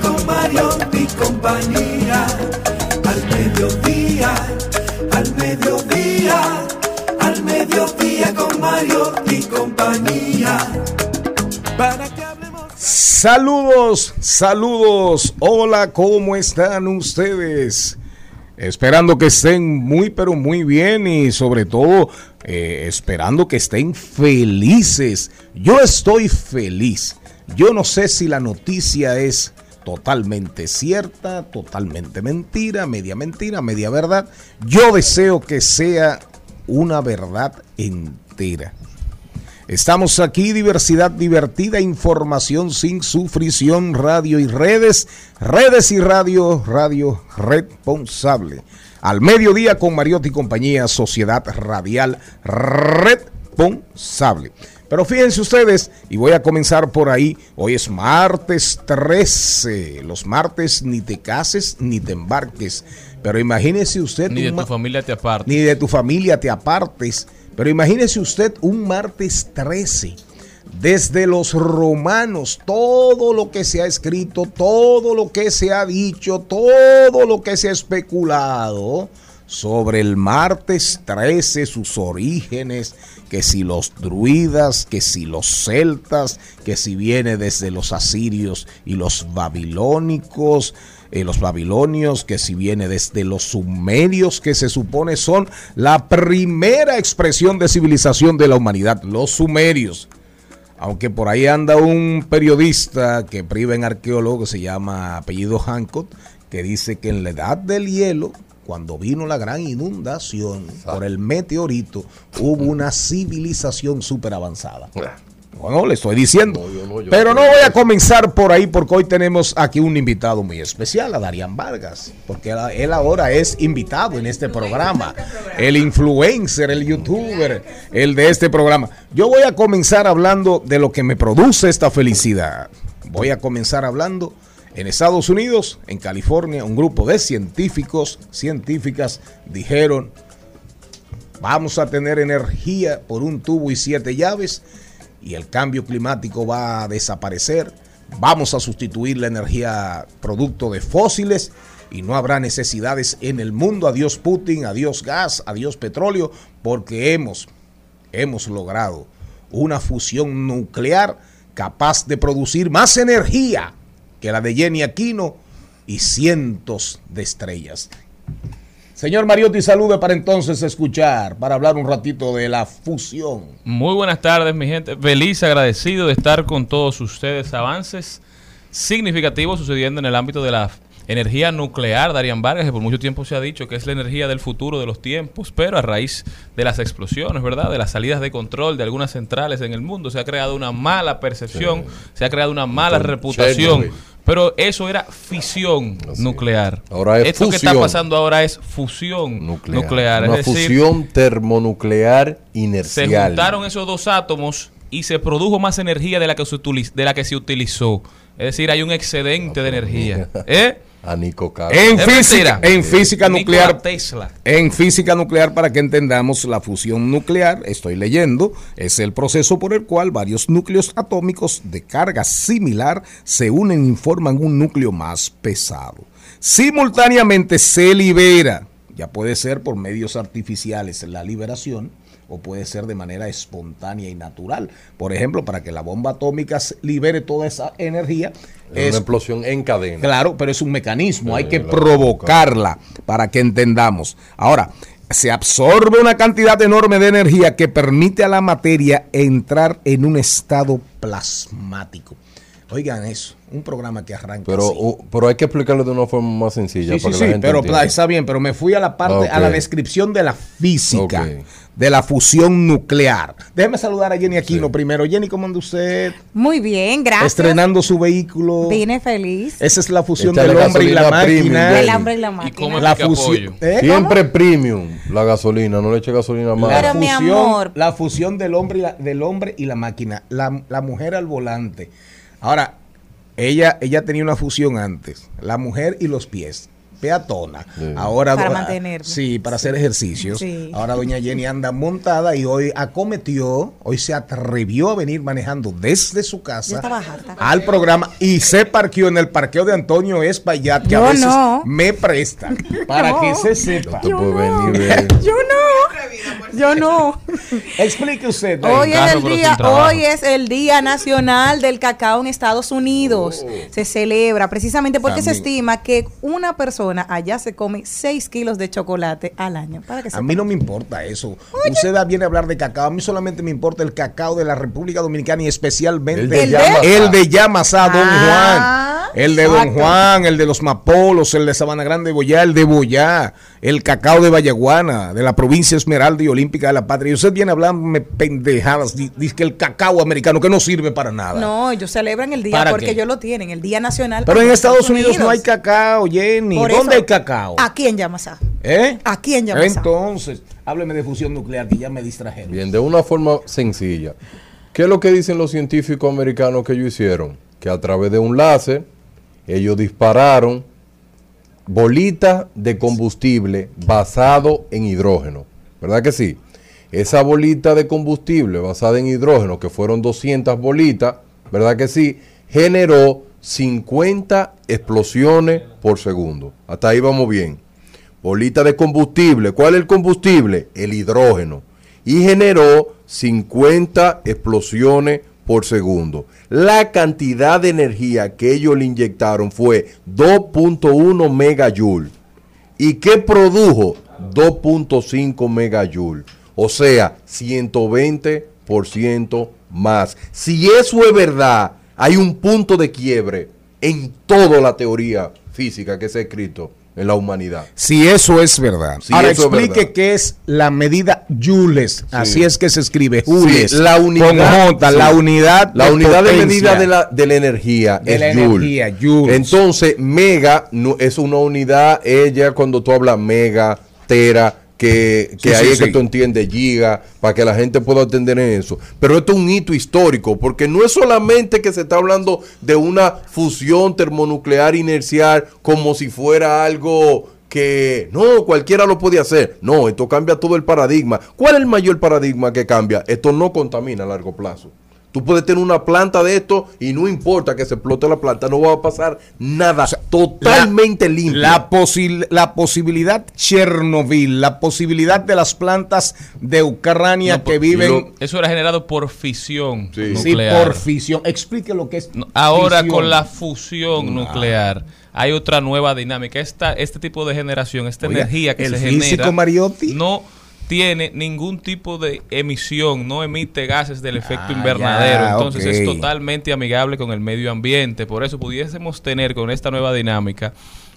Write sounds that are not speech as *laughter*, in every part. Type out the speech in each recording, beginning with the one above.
con Mario y compañía. Al mediodía, al mediodía, al mediodía con Mario y compañía. Para que hablemos. Saludos, saludos. Hola, ¿cómo están ustedes? Esperando que estén muy, pero muy bien y sobre todo eh, esperando que estén felices. Yo estoy feliz. Yo no sé si la noticia es totalmente cierta, totalmente mentira, media mentira, media verdad. Yo deseo que sea una verdad entera. Estamos aquí, diversidad divertida, información sin sufrición, radio y redes, redes y radio, radio responsable. Al mediodía con Mariotti y compañía, Sociedad Radial Responsable. Pero fíjense ustedes, y voy a comenzar por ahí, hoy es martes 13, los martes ni te cases ni te embarques, pero imagínese usted... Ni de tu familia te apartes. ni de tu familia te apartes. Pero imagínese usted un martes 13. Desde los romanos, todo lo que se ha escrito, todo lo que se ha dicho, todo lo que se ha especulado sobre el martes 13, sus orígenes, que si los druidas, que si los celtas, que si viene desde los asirios y los babilónicos, eh, los babilonios, que si viene desde los sumerios, que se supone son la primera expresión de civilización de la humanidad, los sumerios. Aunque por ahí anda un periodista que priva en arqueólogo que se llama apellido Hancock, que dice que en la edad del hielo, cuando vino la gran inundación por el meteorito, hubo una civilización súper avanzada. Bueno, le estoy diciendo. Pero no voy a comenzar por ahí porque hoy tenemos aquí un invitado muy especial, a Darían Vargas, porque él ahora es invitado en este programa, el influencer, el youtuber, el de este programa. Yo voy a comenzar hablando de lo que me produce esta felicidad. Voy a comenzar hablando en Estados Unidos, en California, un grupo de científicos, científicas dijeron, vamos a tener energía por un tubo y siete llaves y el cambio climático va a desaparecer. Vamos a sustituir la energía producto de fósiles y no habrá necesidades en el mundo. Adiós Putin, adiós gas, adiós petróleo, porque hemos, hemos logrado una fusión nuclear capaz de producir más energía que la de Jenny Aquino y cientos de estrellas. Señor Mariotti, salude para entonces escuchar, para hablar un ratito de la fusión. Muy buenas tardes, mi gente. Feliz, agradecido de estar con todos ustedes. Avances significativos sucediendo en el ámbito de la energía nuclear. Darían Vargas, que por mucho tiempo se ha dicho que es la energía del futuro de los tiempos, pero a raíz de las explosiones, ¿verdad? De las salidas de control de algunas centrales en el mundo, se ha creado una mala percepción, se ha creado una mala reputación. Pero eso era fisión nuclear. Ahora es Esto que está fusión. pasando ahora es fusión nuclear. Una es decir, fusión termonuclear se inercial. juntaron esos dos átomos y se produjo más energía de la que se, utiliz- de la que se utilizó. Es decir, hay un excedente de energía. ¿Eh? A Nico Carlos. En Es física, en física nuclear. Tesla. En física nuclear, para que entendamos la fusión nuclear, estoy leyendo, es el proceso por el cual varios núcleos atómicos de carga similar se unen y forman un núcleo más pesado. Simultáneamente se libera, ya puede ser por medios artificiales la liberación, o puede ser de manera espontánea y natural. Por ejemplo, para que la bomba atómica libere toda esa energía, Es es una explosión en cadena. Claro, pero es un mecanismo, hay que la provocarla para que entendamos. Ahora, se absorbe una cantidad enorme de energía que permite a la materia entrar en un estado plasmático. Oigan eso, un programa que arranca Pero, así. uh, pero hay que explicarlo de una forma más sencilla. Sí, sí, para que sí, la gente pero entienda. está bien, pero me fui a la parte, a la descripción de la física, de la fusión nuclear. Déjeme saludar a Jenny Aquino primero. Jenny, ¿cómo anda usted? Muy bien, gracias. Estrenando su vehículo. Vine feliz. Esa es la fusión del la hombre y la máquina. Jenny. El hambre y la ¿Y máquina. cómo La fusión. ¿eh? Siempre premium la gasolina, no le eche gasolina más. La Pero, mi fusión, amor. la fusión del hombre y la, del hombre y la máquina, la, la mujer al volante. Ahora, ella, ella tenía una fusión antes, la mujer y los pies, peatona. Sí. Ahora Para mantenerme. Sí, para hacer ejercicios. Sí. Ahora doña Jenny anda montada y hoy acometió, hoy se atrevió a venir manejando desde su casa al programa y se parqueó en el parqueo de Antonio Espaillat, que Yo a veces no. me presta para No. que se sepa. Yo no. Yo no. Yo no. *laughs* Explique usted. Hoy es el día, hoy es el Día Nacional del Cacao en Estados Unidos. Se celebra precisamente porque se estima que una persona allá se come 6 kilos de chocolate al año. Para que A mí no me importa eso. Usted viene a hablar de cacao. A mí solamente me importa el cacao de la República Dominicana y especialmente El de ¿El de Yamasá, Don Ah, Juan. El de Don. Juan, el de los Mapolos, el de Sabana Grande de Boyá, el de Boyá, el cacao de Vallaguana, de la provincia Esmeralda y Olímpica de la Patria. Y usted viene a hablarme pendejadas. di- Dice que el cacao americano que no sirve para nada. No, ellos celebran el día ¿Para porque qué? ellos lo tienen, el Día Nacional. Pero en Estados Unidos no hay cacao, Jenny. Por ¿Dónde eso, hay cacao? Aquí en Yamasá. ¿Eh? Aquí en Yamasá. Entonces, hábleme de fusión nuclear, que ya me distrajeron. Bien, de una forma sencilla. ¿Qué es lo que dicen los científicos americanos que ellos hicieron? Que a través de un láser, ellos dispararon bolitas de combustible basado en hidrógeno. ¿Verdad que sí? Esa bolita de combustible basada en hidrógeno, que fueron 200 bolitas, ¿verdad que sí? Generó 50 explosiones por segundo. Hasta ahí vamos bien. Bolita de combustible. ¿Cuál es el combustible? El hidrógeno. Y generó 50 explosiones por segundo. La cantidad de energía que ellos le inyectaron fue 2.1 megajoule. ¿Y qué produjo? 2.5 megajoule. O sea, 120% más. Si eso es verdad, hay un punto de quiebre en toda la teoría física que se ha escrito en la humanidad. Si eso es verdad. Si Ahora explique qué es la medida Joules. Así es que se escribe Joules. Sí, la unidad, Con J, sí. la unidad La unidad de medida de la, de la energía De es la joule. energía, joules. Entonces, mega no, es una unidad, ella cuando tú hablas mega, tera, que, que Sí, ahí sí, es que tú entiendes giga, para que la gente pueda entender en eso. Pero esto es un hito histórico, porque no es solamente que se está hablando de una fusión termonuclear inercial como si fuera algo que no, cualquiera lo puede hacer. No, esto cambia todo el paradigma. ¿Cuál es el mayor paradigma que cambia? Esto no contamina a largo plazo. Tú puedes tener una planta de esto y no importa que se explote la planta, no va a pasar nada. totalmente La- limpio. La, posi- la posibilidad Chernobyl, la posibilidad de las plantas de Ucrania No, que por- viven lo- Eso era generado por fisión Sí. sí, nuclear. por fisión. Explique lo que es. No, Ahora fisión. con la fusión nuclear hay otra nueva dinámica. Esta, este tipo de generación, esta Oiga, energía que el se físico genera, Mariotti. no tiene ningún tipo de emisión, no emite gases del efecto Ah, invernadero. ya, Entonces es totalmente amigable con el medio ambiente. Por eso pudiésemos tener con esta nueva dinámica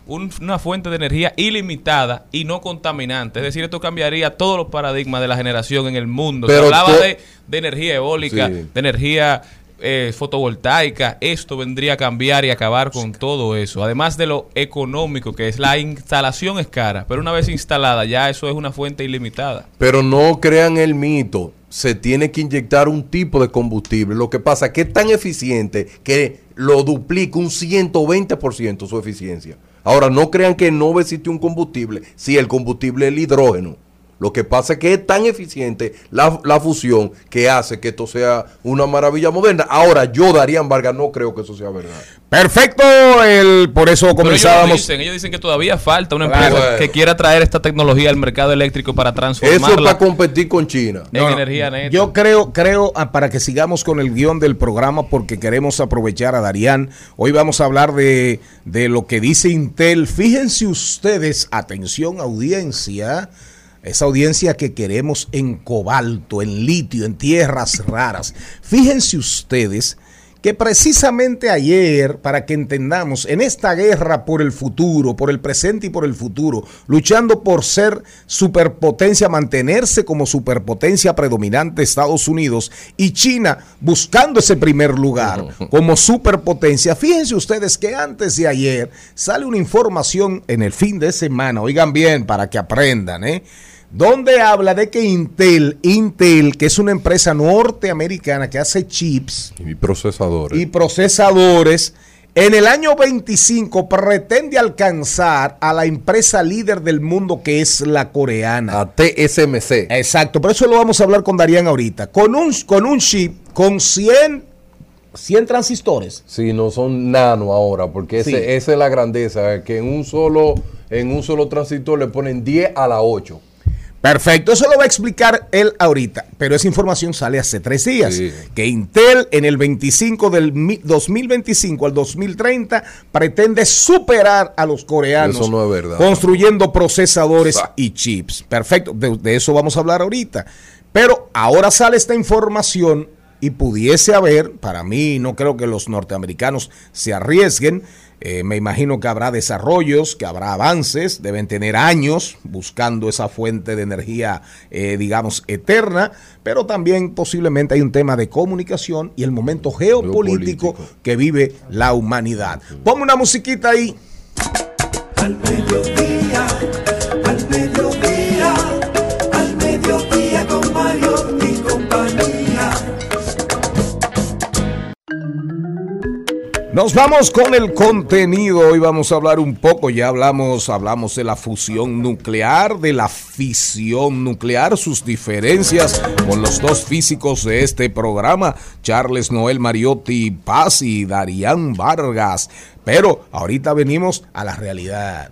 un- una fuente de energía ilimitada y no contaminante. Es decir, esto cambiaría todos los paradigmas de la generación en el mundo. Pero Se hablaba de, de energía eólica, Sí. de energía eh, fotovoltaica. Esto vendría a cambiar y acabar con todo eso. Además de lo económico, que es la instalación es cara, pero una vez instalada ya eso es una fuente ilimitada. Pero no crean el mito. se tiene que inyectar un tipo de combustible. Lo que pasa es que es tan eficiente que lo duplica un 120% su eficiencia. Ahora, no crean que no existe un combustible si el combustible es el hidrógeno. Lo que pasa es que es tan eficiente la, la fusión que hace que esto sea una maravilla moderna. Ahora, yo, Darían Vargas, no creo que eso sea verdad. Perfecto, el, por eso ellos, comenzábamos. dicen, ellos dicen que todavía falta una Claro. empresa que quiera traer esta tecnología al mercado eléctrico para Eso es transformarla para competir con China. en No, energía neta. Yo creo, creo, ah, para que sigamos con el guion del programa, porque queremos aprovechar a Darían. Hoy vamos a hablar de, de lo que dice Intel. Fíjense ustedes, atención audiencia, esa audiencia que queremos en cobalto, en litio, en tierras raras. Fíjense ustedes que precisamente ayer, para que entendamos, en esta guerra por el futuro, por el presente y por el futuro, luchando por ser superpotencia, mantenerse como superpotencia predominante Estados Unidos y China buscando ese primer lugar como superpotencia, fíjense ustedes que antes de ayer sale una información en el fin de semana, oigan bien para que aprendan, ¿eh? Donde habla de que Intel, Intel, que es una empresa norteamericana que hace chips Y procesadores. y procesadores, en el año 25 pretende alcanzar a la empresa líder del mundo que es la coreana. a TSMC. Exacto, por eso lo vamos a hablar con Darían ahorita. Con un, con un chip con 100, 100 transistores. Sí, no son nano ahora, porque ese- esa es la grandeza, que en un solo en un solo transistor le ponen 10 a la 8. Perfecto, eso lo va a explicar él ahorita, pero esa información sale hace tres días. Sí. Que Intel en el 25 del mi- 2025 al 2030 pretende superar a los coreanos Eso no es verdad. construyendo procesadores Sa- y chips. Perfecto, de, de eso vamos a hablar ahorita. Pero ahora sale esta información y pudiese haber, para mí no creo que los norteamericanos se arriesguen, eh, me imagino que habrá desarrollos, que habrá avances, deben tener años buscando esa fuente de energía, eh, digamos, eterna, pero también posiblemente hay un tema de comunicación y el momento geopolítico, Geopolítico. que vive la humanidad. Ponme una musiquita ahí. Al mediodía, Nos vamos con el contenido. Hoy vamos a hablar un poco, ya hablamos, hablamos de la fusión nuclear, de la fisión nuclear, sus diferencias con los dos físicos de este programa, Charles Noel Mariotti Paz y Darían Vargas. Pero ahorita venimos a la realidad,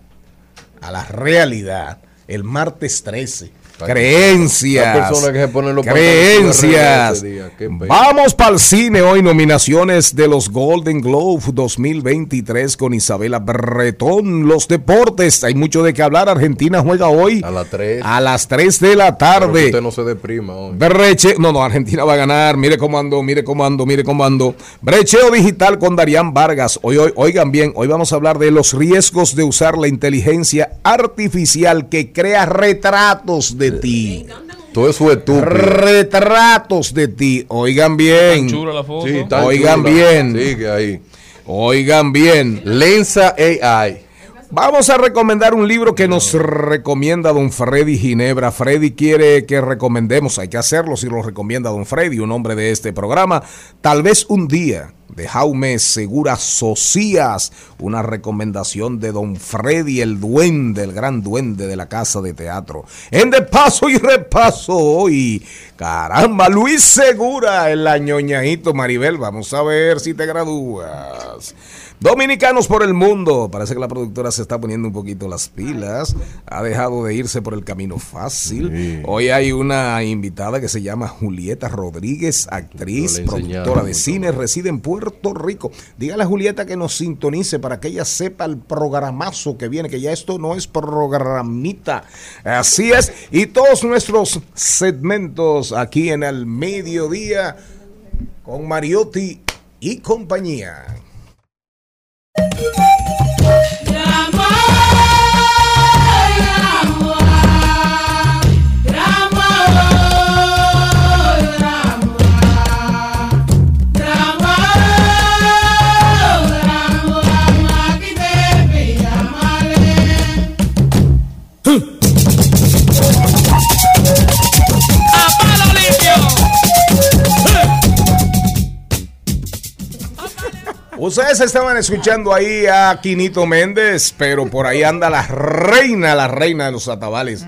a la realidad. El martes 13. Creencias. que se Creencias. día. Vamos para el cine hoy, nominaciones de los Golden Globe 2023 con Isabela Bretón. Los deportes, hay mucho de qué hablar. Argentina juega hoy A las 3. a las 3 de la tarde. usted no se deprima hoy. Breche, no, no, Argentina va a ganar. Mire cómo ando, mire cómo ando, mire cómo ando. Brecheo digital con Darían Vargas. Hoy, hoy, oigan bien, hoy vamos a hablar de los riesgos de usar la inteligencia artificial que crea retratos de ti. Todo eso es estúpido. Retratos de ti. Oigan bien. Chula la foto. Sí, tan Oigan chula. bien. Sigue ahí. Oigan bien. Lensa AI. Vamos a recomendar un libro que nos recomienda don Freddy Ginebra. Freddy quiere que recomendemos, hay que hacerlo si lo recomienda don Freddy, un hombre de este programa. Tal vez un día de Jaume Segura Socias, una recomendación de don Freddy, el duende, el gran duende de la casa de teatro. En de paso y repaso hoy, caramba, Luis Segura, el añoñadito Maribel, vamos a ver si te gradúas. Dominicanos por el mundo. Parece que la productora se está poniendo un poquito las pilas. Ha dejado de irse por el camino fácil. Sí. Hoy hay una invitada que se llama Julieta Rodríguez, actriz, productora de cine, reside en Puerto Rico. Dígale a Julieta que nos sintonice para que ella sepa el programazo que viene, que ya esto no es programita. Así es. Y todos nuestros segmentos aquí en el mediodía con Mariotti y compañía. Ustedes estaban escuchando ahí a Quinito Méndez, pero por ahí anda la reina, la reina de los atabales,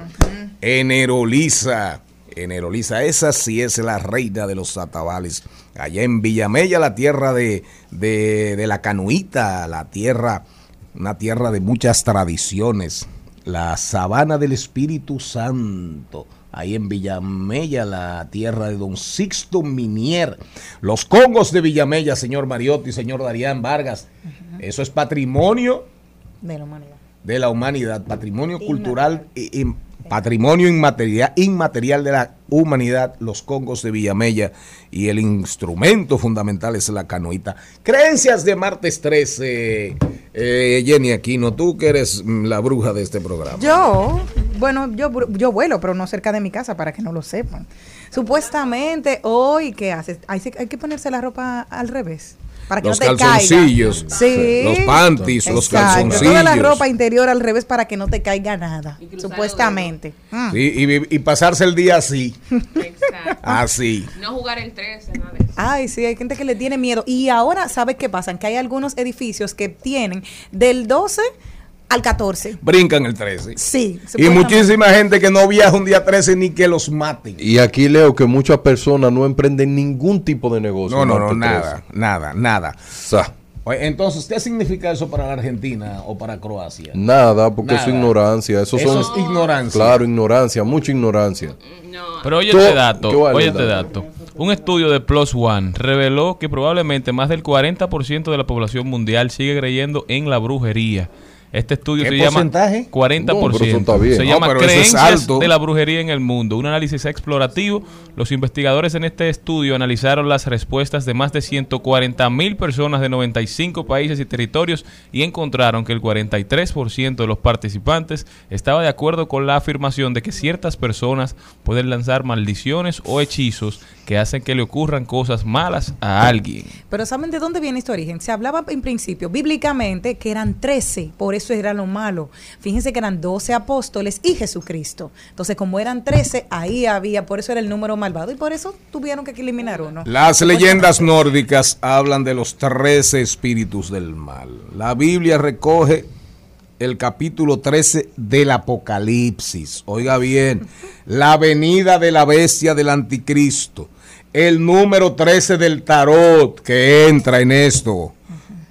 Enerolisa. Enerolisa, esa sí es la reina de los atabales. Allá en Villamella, la tierra de, de, de la canuita, la tierra, una tierra de muchas tradiciones. La sabana del Espíritu Santo ahí en Villamella, la tierra de don Sixto Minier. Los congos de Villamella, señor Mariotti, señor Darían Vargas. Eso es patrimonio De la humanidad. de la humanidad, patrimonio cultural y, y patrimonio inmaterial, inmaterial de la humanidad, los congos de Villamella y el instrumento fundamental es la canoita. Creencias de martes 13, eh, Jenny Aquino, tú que eres la bruja de este programa. Yo, bueno, yo, yo vuelo, pero no cerca de mi casa para que no lo sepan. Supuestamente hoy, ¿qué haces? Hay, hay que ponerse la ropa al revés. Para que los no te calzoncillos, caiga. Sí. los panties, los calzoncillos. Toda la ropa interior al revés para que no te caiga nada. Supuestamente. Mm. Sí, y, y pasarse el día así, Exacto. así. No jugar el 13, nada de eso. Ay, sí, hay gente que le tiene miedo. Y ahora, ¿sabes qué pasa? Que hay algunos edificios que tienen del 12 al 14. Brincan el 13. Sí. Y muchísima gente que no viaja un día 13 ni que los maten. Y aquí leo que muchas personas no emprenden ningún tipo de negocio. No, no, no, nada, nada, nada. 13. Sa- Oye, Entonces, ¿qué significa eso para la Argentina o para Croacia? Nada, porque eso es ignorancia. Eso, Eso son, es ignorancia. claro, ignorancia, mucha ignorancia. No, Pero oye este dato, ¿qué vale oye este dato? dato. Un estudio de Plus One reveló que probablemente más del 40% de la población mundial sigue creyendo en la brujería. Este estudio ¿Qué se llama porcentaje? 40%. No, pero eso está bien. Se No, llama pero eso es Creencias alto. de la brujería en el mundo. Un análisis explorativo. Los investigadores en este estudio analizaron las respuestas de más de 140 mil personas de 95 países y territorios y encontraron que el 43% de los participantes estaba de acuerdo con la afirmación de que ciertas personas pueden lanzar maldiciones o hechizos que hacen que le ocurran cosas malas a alguien. Pero ¿saben de dónde viene este origen? Se hablaba en principio, bíblicamente, que eran 13, por eso era lo malo. Fíjense que eran 12 apóstoles y Jesucristo. Entonces, como eran 13, ahí había, por eso era el número malvado y por eso tuvieron que eliminar uno. Las leyendas nórdicas hablan de los 13 espíritus del mal. La Biblia recoge el capítulo 13 del Apocalipsis. Oiga bien, *laughs* la venida de la bestia del anticristo. El número 13 del tarot que entra en esto.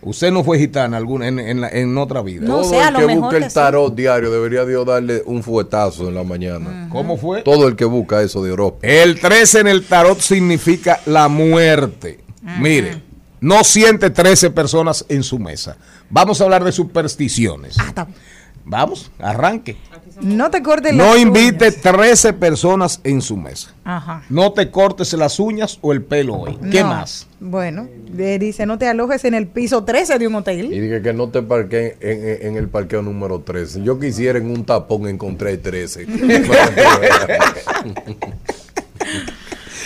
Usted no fue gitana alguna en, en la- en otra vida. No Todo el que busca que el sí. tarot diario debería Dios darle un fuetazo en la mañana. ¿Cómo fue? Todo el que busca eso de Europa. El 13 en el tarot significa la muerte. Mire, no siente 13 personas en su mesa. Vamos a hablar de supersticiones. Ah, está. Vamos, arranque. No te cortes No las invite uñas. 13 personas en su mesa. Ajá. No te cortes las uñas o el pelo hoy. ¿Qué No. más? Bueno, de- dice, no te alojes en el piso 13 de un Y hotel. dije que no te parqué en, en- en el parqueo número 13. Yo quisiera en un tapón encontré 13.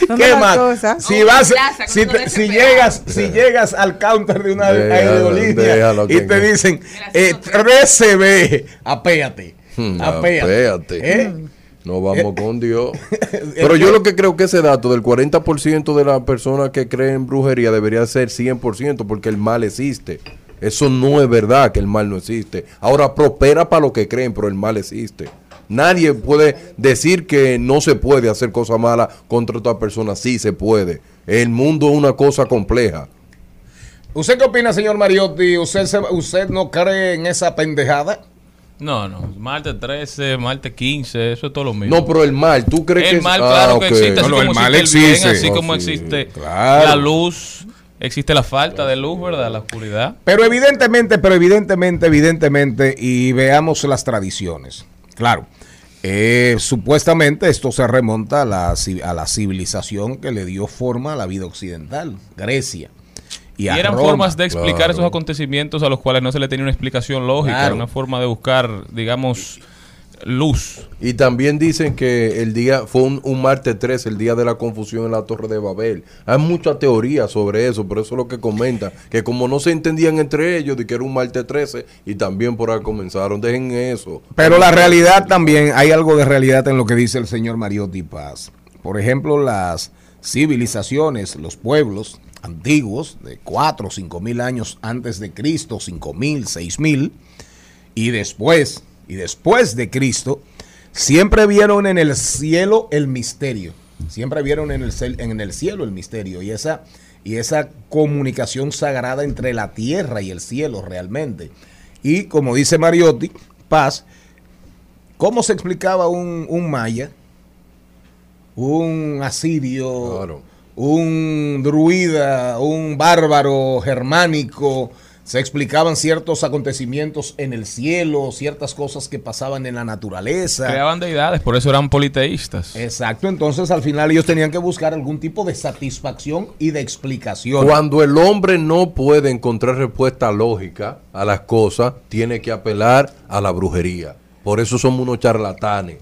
Son ¿Qué más? cosas. Si vas, plaza, si, te- no si llegas, si llegas al counter de una aerolínea y te no. dicen eh, si no- 13B, apéate. Hmm, Apéate. apéate. ¿Eh? No vamos con Dios. *laughs* Pero yo lo que creo que ese dato del 40% de las personas que creen en brujería debería ser 100% porque el mal existe. Eso no es verdad que el mal no existe. Ahora prospera para los que creen, pero el mal existe. Nadie puede decir que no se puede hacer cosas malas contra otra persona. Sí se puede. El mundo es una cosa compleja. ¿Usted qué opina, señor Mariotti? ¿Usted, se- ¿Usted no cree en esa pendejada? No, no. Martes 13, martes 15, eso es todo lo mismo. No, pero el mal, ¿tú crees que el es- mal, Ah, claro ok. que existe, así No, como el mal existe el bien, existe. así No, como sí, existe claro. la luz, existe la falta de luz, ¿verdad? La oscuridad. Pero evidentemente, pero evidentemente, evidentemente, y veamos las tradiciones. Claro, eh, supuestamente esto se remonta a la, a la civilización que le dio forma a la vida occidental, Grecia. Y, eran Roma. formas de explicar claro. esos acontecimientos a los cuales no se le tenía una explicación lógica, Claro. una forma de buscar, digamos, luz. Y también dicen que el día fue un, un martes 13, el día de la confusión en la Torre de Babel. Hay mucha teoría sobre eso, pero eso es lo que comentan, que como no se entendían entre ellos de que era un martes 13 y también por ahí comenzaron, dejen eso. Pero la realidad también, hay algo de realidad en lo que dice el señor Mariotti Paz. Por ejemplo, las civilizaciones, los pueblos, antiguos, de 4 o 5 mil años antes de Cristo, 5 mil, 6 mil, y después, y después de Cristo, siempre vieron en el cielo el misterio. Siempre vieron en el, en el cielo el misterio y esa, y esa comunicación sagrada entre la tierra y el cielo realmente. Y como dice Mariotti, Paz, ¿cómo se explicaba un, un maya, un asirio, Claro. Un druida, un bárbaro germánico? Se explicaban ciertos acontecimientos en el cielo, ciertas cosas que pasaban en la naturaleza. Creaban deidades, por eso eran politeístas. Exacto, entonces al final ellos tenían que buscar algún tipo de satisfacción y de explicación. Cuando el hombre no puede encontrar respuesta lógica a las cosas, tiene que apelar a la brujería. Por eso somos unos charlatanes.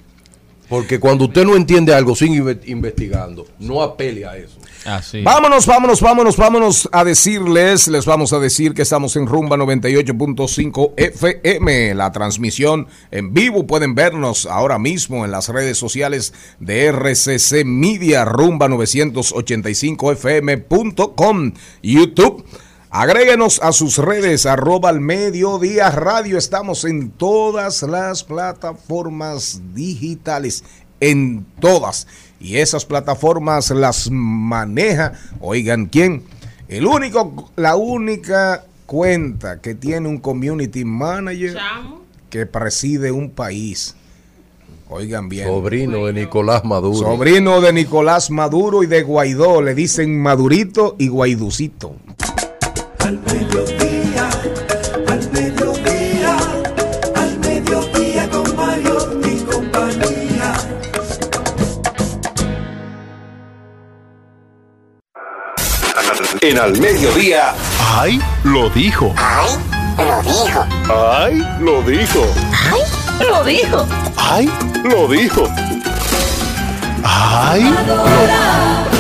Porque cuando usted no entiende algo, inve- investigando. No apele a eso. Así. Vámonos, vámonos, vámonos, vámonos a decirles, les vamos a decir que estamos en Rumba 98.5 FM, la transmisión en vivo, pueden vernos ahora mismo en las redes sociales de RCC Media, Rumba 985fm.com, YouTube. Agréguenos a sus redes, arroba al mediodía radio. Estamos en todas las plataformas digitales, en todas. Y esas plataformas las maneja, oigan, ¿quién? El único, la única cuenta que tiene un community manager Chamo. que preside un país. Oigan bien. Sobrino de Nicolás Maduro. Sobrino de Nicolás Maduro y de Guaidó. Le dicen Madurito y Guaiducito. Al mediodía, al mediodía, al mediodía con Mario y compañía. En Al Mediodía. ¡Ay! Lo dijo. ¡Ay! Lo dijo. ¡Ay! Lo dijo. Lo dijo. ¡Ay! Lo dijo. ¡Ay! Esperando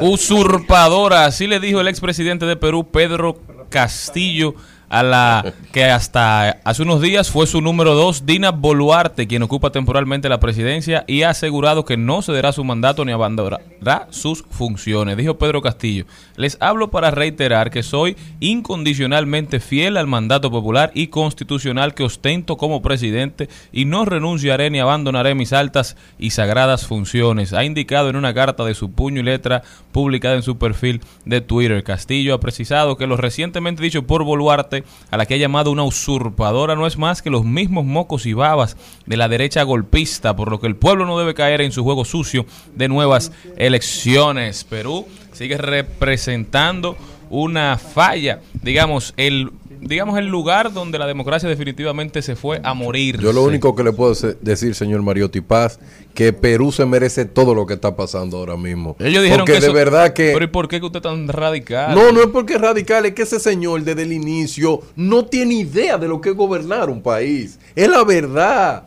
Usurpadora, así le dijo el expresidente de Perú, Pedro Castillo, a la que hasta hace unos días fue su número dos, Dina Boluarte, quien ocupa temporalmente la presidencia y ha asegurado que no cederá su mandato ni abandonará sus funciones. Dijo Pedro Castillo, les hablo para reiterar que soy incondicionalmente fiel al mandato popular y constitucional que ostento como presidente y no renunciaré ni abandonaré mis altas y sagradas funciones, ha indicado en una carta de su puño y letra publicada en su perfil de Twitter. Castillo ha precisado que lo recientemente dicho por Boluarte, a la que ha llamado una usurpadora, no es más que los mismos mocos y babas de la derecha golpista, por lo que el pueblo no debe caer en su juego sucio de nuevas elecciones. Perú sigue representando una falla, digamos, el digamos el lugar donde la democracia definitivamente se fue a morir. Yo lo único que le puedo decir, señor Mariotti Paz, que Perú se merece todo lo que está pasando ahora mismo. Ellos dijeron Porque que de eso- verdad que... Pero ¿y por qué que usted es tan radical? No, no es porque es radical, es que ese señor desde el inicio no tiene idea de lo que es gobernar un país. Es la verdad.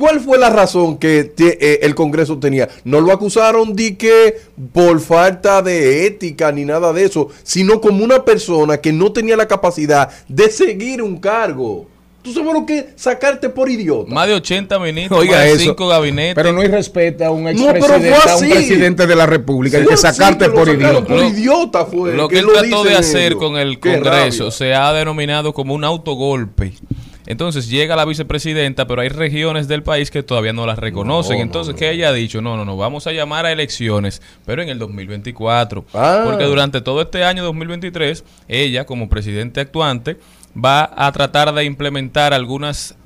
¿Cuál fue la razón que te- eh, el Congreso tenía? No lo acusaron de que por falta de ética ni nada de eso, sino como una persona que no tenía la capacidad de seguir un cargo. ¿Tú sabes lo que sacarte por idiota? Más de 80 ministros, Oiga más de eso. 5 gabinetes. Pero no hay respeto a un No, expresidente, a un presidente de la República. Hay Fue que así sacarte que lo por idiota. Por idiota fue. Lo que, él lo trató de hacer ellos. con el Congreso se ha denominado como un autogolpe. Entonces llega la vicepresidenta, pero hay regiones del país que todavía no las reconocen. No, no, Entonces, no. ¿qué ella ha dicho? No, no, no, vamos a llamar a elecciones, pero en el 2024. Ah. Porque durante todo este año 2023, ella, como presidente actuante, va a tratar de implementar algunas,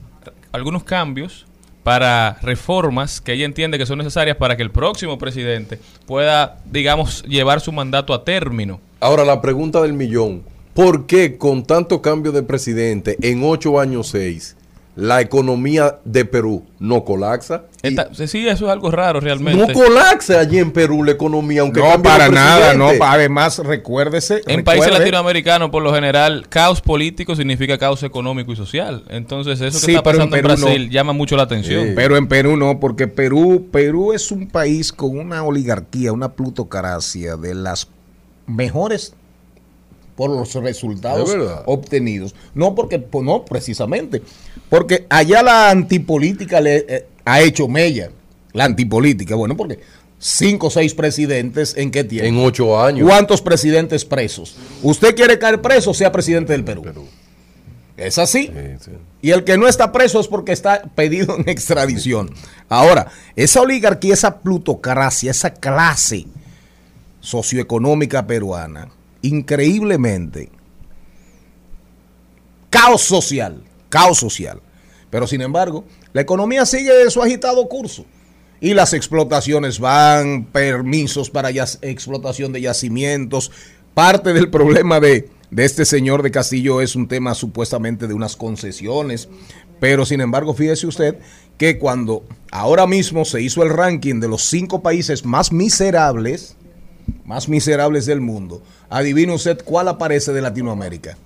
algunos cambios para reformas que ella entiende que son necesarias para que el próximo presidente pueda, digamos, llevar su mandato a término. Ahora la pregunta del millón. ¿Por qué con tanto cambio de presidente en ocho años seis la economía de Perú no colapsa? Esta- sí, eso es algo raro realmente. no colapsa allí en Perú la economía, aunque No, de para nada, no. Además, recuérdese. En países latinoamericanos, por lo general, caos político significa caos económico y social. Entonces, eso que Sí, está pero en pasando en, no. Brasil llama mucho la atención. Sí. Pero en Perú no, porque Perú, Perú es un país con una oligarquía, una plutocracia de las mejores por los resultados obtenidos. No porque, pues no, precisamente, porque allá la antipolítica le eh, ha hecho mella. La antipolítica, bueno, porque cinco o seis presidentes en qué tiempo. En ocho años. ¿Cuántos presidentes presos? ¿Usted quiere caer preso, sea presidente del Perú? Es así. Sí, sí. Y el que no está preso es porque está pedido en extradición. Ahora, esa oligarquía, esa plutocracia, esa clase socioeconómica peruana, increíblemente, caos social, caos social. Pero sin embargo, la economía sigue su agitado curso. Y las explotaciones van, permisos para explotación de yacimientos. Parte del problema de, de este señor de Castillo es un tema supuestamente de unas concesiones. Pero sin embargo, fíjese usted que cuando ahora mismo se hizo el ranking de los cinco países más miserables, más miserables del mundo, adivine usted cuál aparece de Latinoamérica.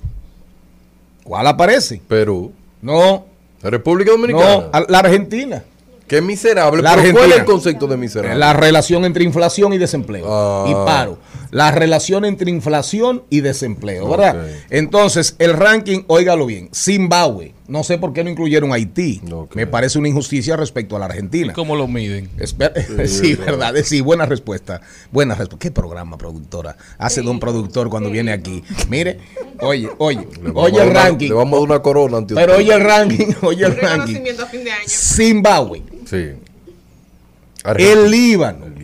¿Cuál aparece? Perú. No, República Dominicana. no, la Argentina. Qué miserable. La pero ¿Cuál es Argentina. el concepto de miserable? La relación entre inflación y desempleo. Ah. Y paro. La relación entre inflación y desempleo, ¿verdad? Entonces, el ranking, óigalo bien, Zimbabue. No sé por qué no incluyeron Haití. Me parece una injusticia respecto a la ¿Y Argentina. cómo lo miden? Esper- *laughs* sí, verdad. Sí, buena respuesta. Buena respuesta. ¿Qué programa, productora? Hace don productor cuando viene aquí. Mire, oye, oye, Le oye el dar una- ranking. Le vamos a dar una corona ante Pero usted. oye el ranking, *laughs* oye el ranking. Reconocimiento a fin de año. Zimbabue, Sí. el Líbano, El Líbano.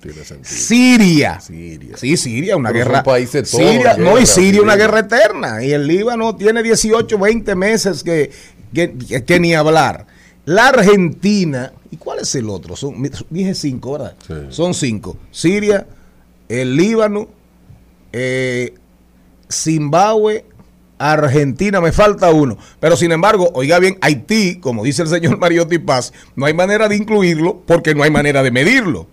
Tiene sentido. Siria. Siria. Sí, Siria, una Pero guerra. países Siria, no, y Siria, una guerra eterna. Y el Líbano tiene 18, 20 meses que, que, que- que ni hablar. La Argentina, ¿y cuál es el otro? Son, dije cinco, ¿verdad? Sí. Son cinco. Siria, el Líbano, eh, Zimbabue, Argentina, me falta uno. Pero sin embargo, oiga bien, Haití, como dice el señor Mariotti Paz, no hay manera de incluirlo porque no hay manera de medirlo.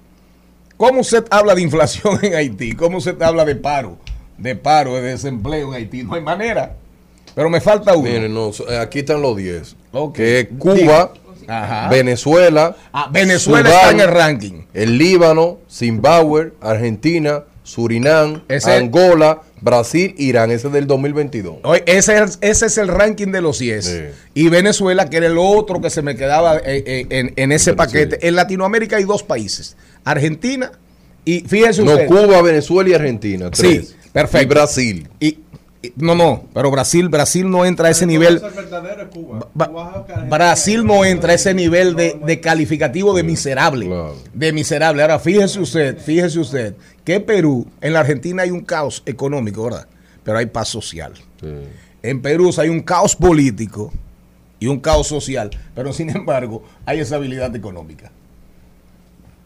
¿Cómo usted habla de inflación *laughs* en Haití? ¿Cómo usted habla de paro? De paro, de desempleo en Haití. No hay manera. Pero me falta uno. Miren, no, eh, aquí están los 10. Ok. Que es Cuba, Ajá. Venezuela, Ah, Venezuela Sudán, está en el ranking. el Líbano, Zimbabue, Argentina, Surinam, Ese- Angola, Brasil, Irán. Ese es del 2022. Oye, ese, es, ese es el ranking de los 10. Sí. Y Venezuela, que era el otro que se me quedaba eh, eh, en, en ese paquete. En Latinoamérica hay dos países. Argentina y fíjese No, usted. Cuba, Venezuela y Argentina. Sí, perfecto. Y Brasil. Y, y- no, no, pero Brasil, Brasil no entra a ese nivel. Brasil no entra a ese nivel de, de calificativo de miserable. Claro. De miserable. Ahora, fíjese usted, fíjese usted, que Perú, en la Argentina hay un caos económico, ¿verdad? Pero hay paz social. Sí. En Perú hay un caos político y un caos social, pero sin embargo hay estabilidad económica.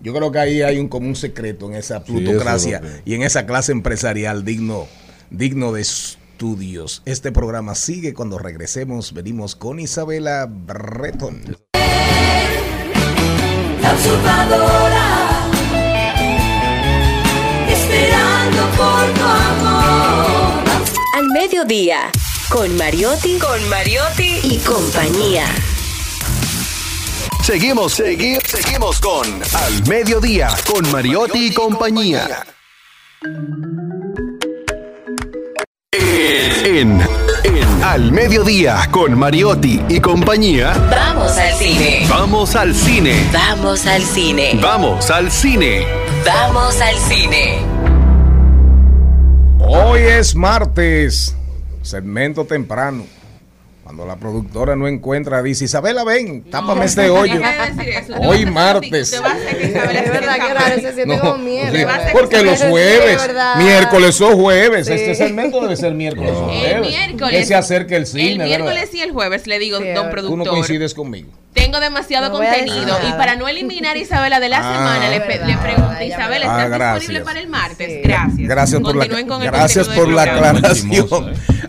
Yo creo que ahí hay un común secreto en esa Sí, plutocracia es lo que- y en esa clase empresarial digno, digno de estudios. Este programa sigue cuando regresemos. Venimos con Isabela Breton. Transformadora, esperando por tu amor. Al mediodía, con Mariotti, con Mariotti y compañía. Seguimos, segui- seguimos con Al Mediodía, con Mariotti y compañía. En, en Al Mediodía, con Mariotti y compañía, Vamos al cine. vamos al cine. Vamos al cine. Vamos al cine. Vamos al cine. Hoy es martes, segmento temprano. Cuando la productora no encuentra, dice Isabela, ven, tápame este *laughs* hoyo. Decir eso. Usted Hoy martes. a que Es verdad que No, miedo. sí, porque que los jueves, miércoles o jueves, Sí. este segmento debe ser miércoles o El jueves. miércoles. Que se acerque el cine, El ¿verdad? miércoles y el jueves le digo, Sí, don verdad. Tú no productor. coincides conmigo. Tengo demasiado No contenido y para no eliminar a Isabela de la Ah. semana, le, pregunto, Isabela, Ah, ¿estás disponible para el martes? Sí. Gracias. Gracias por la, el gracias por la aclaración.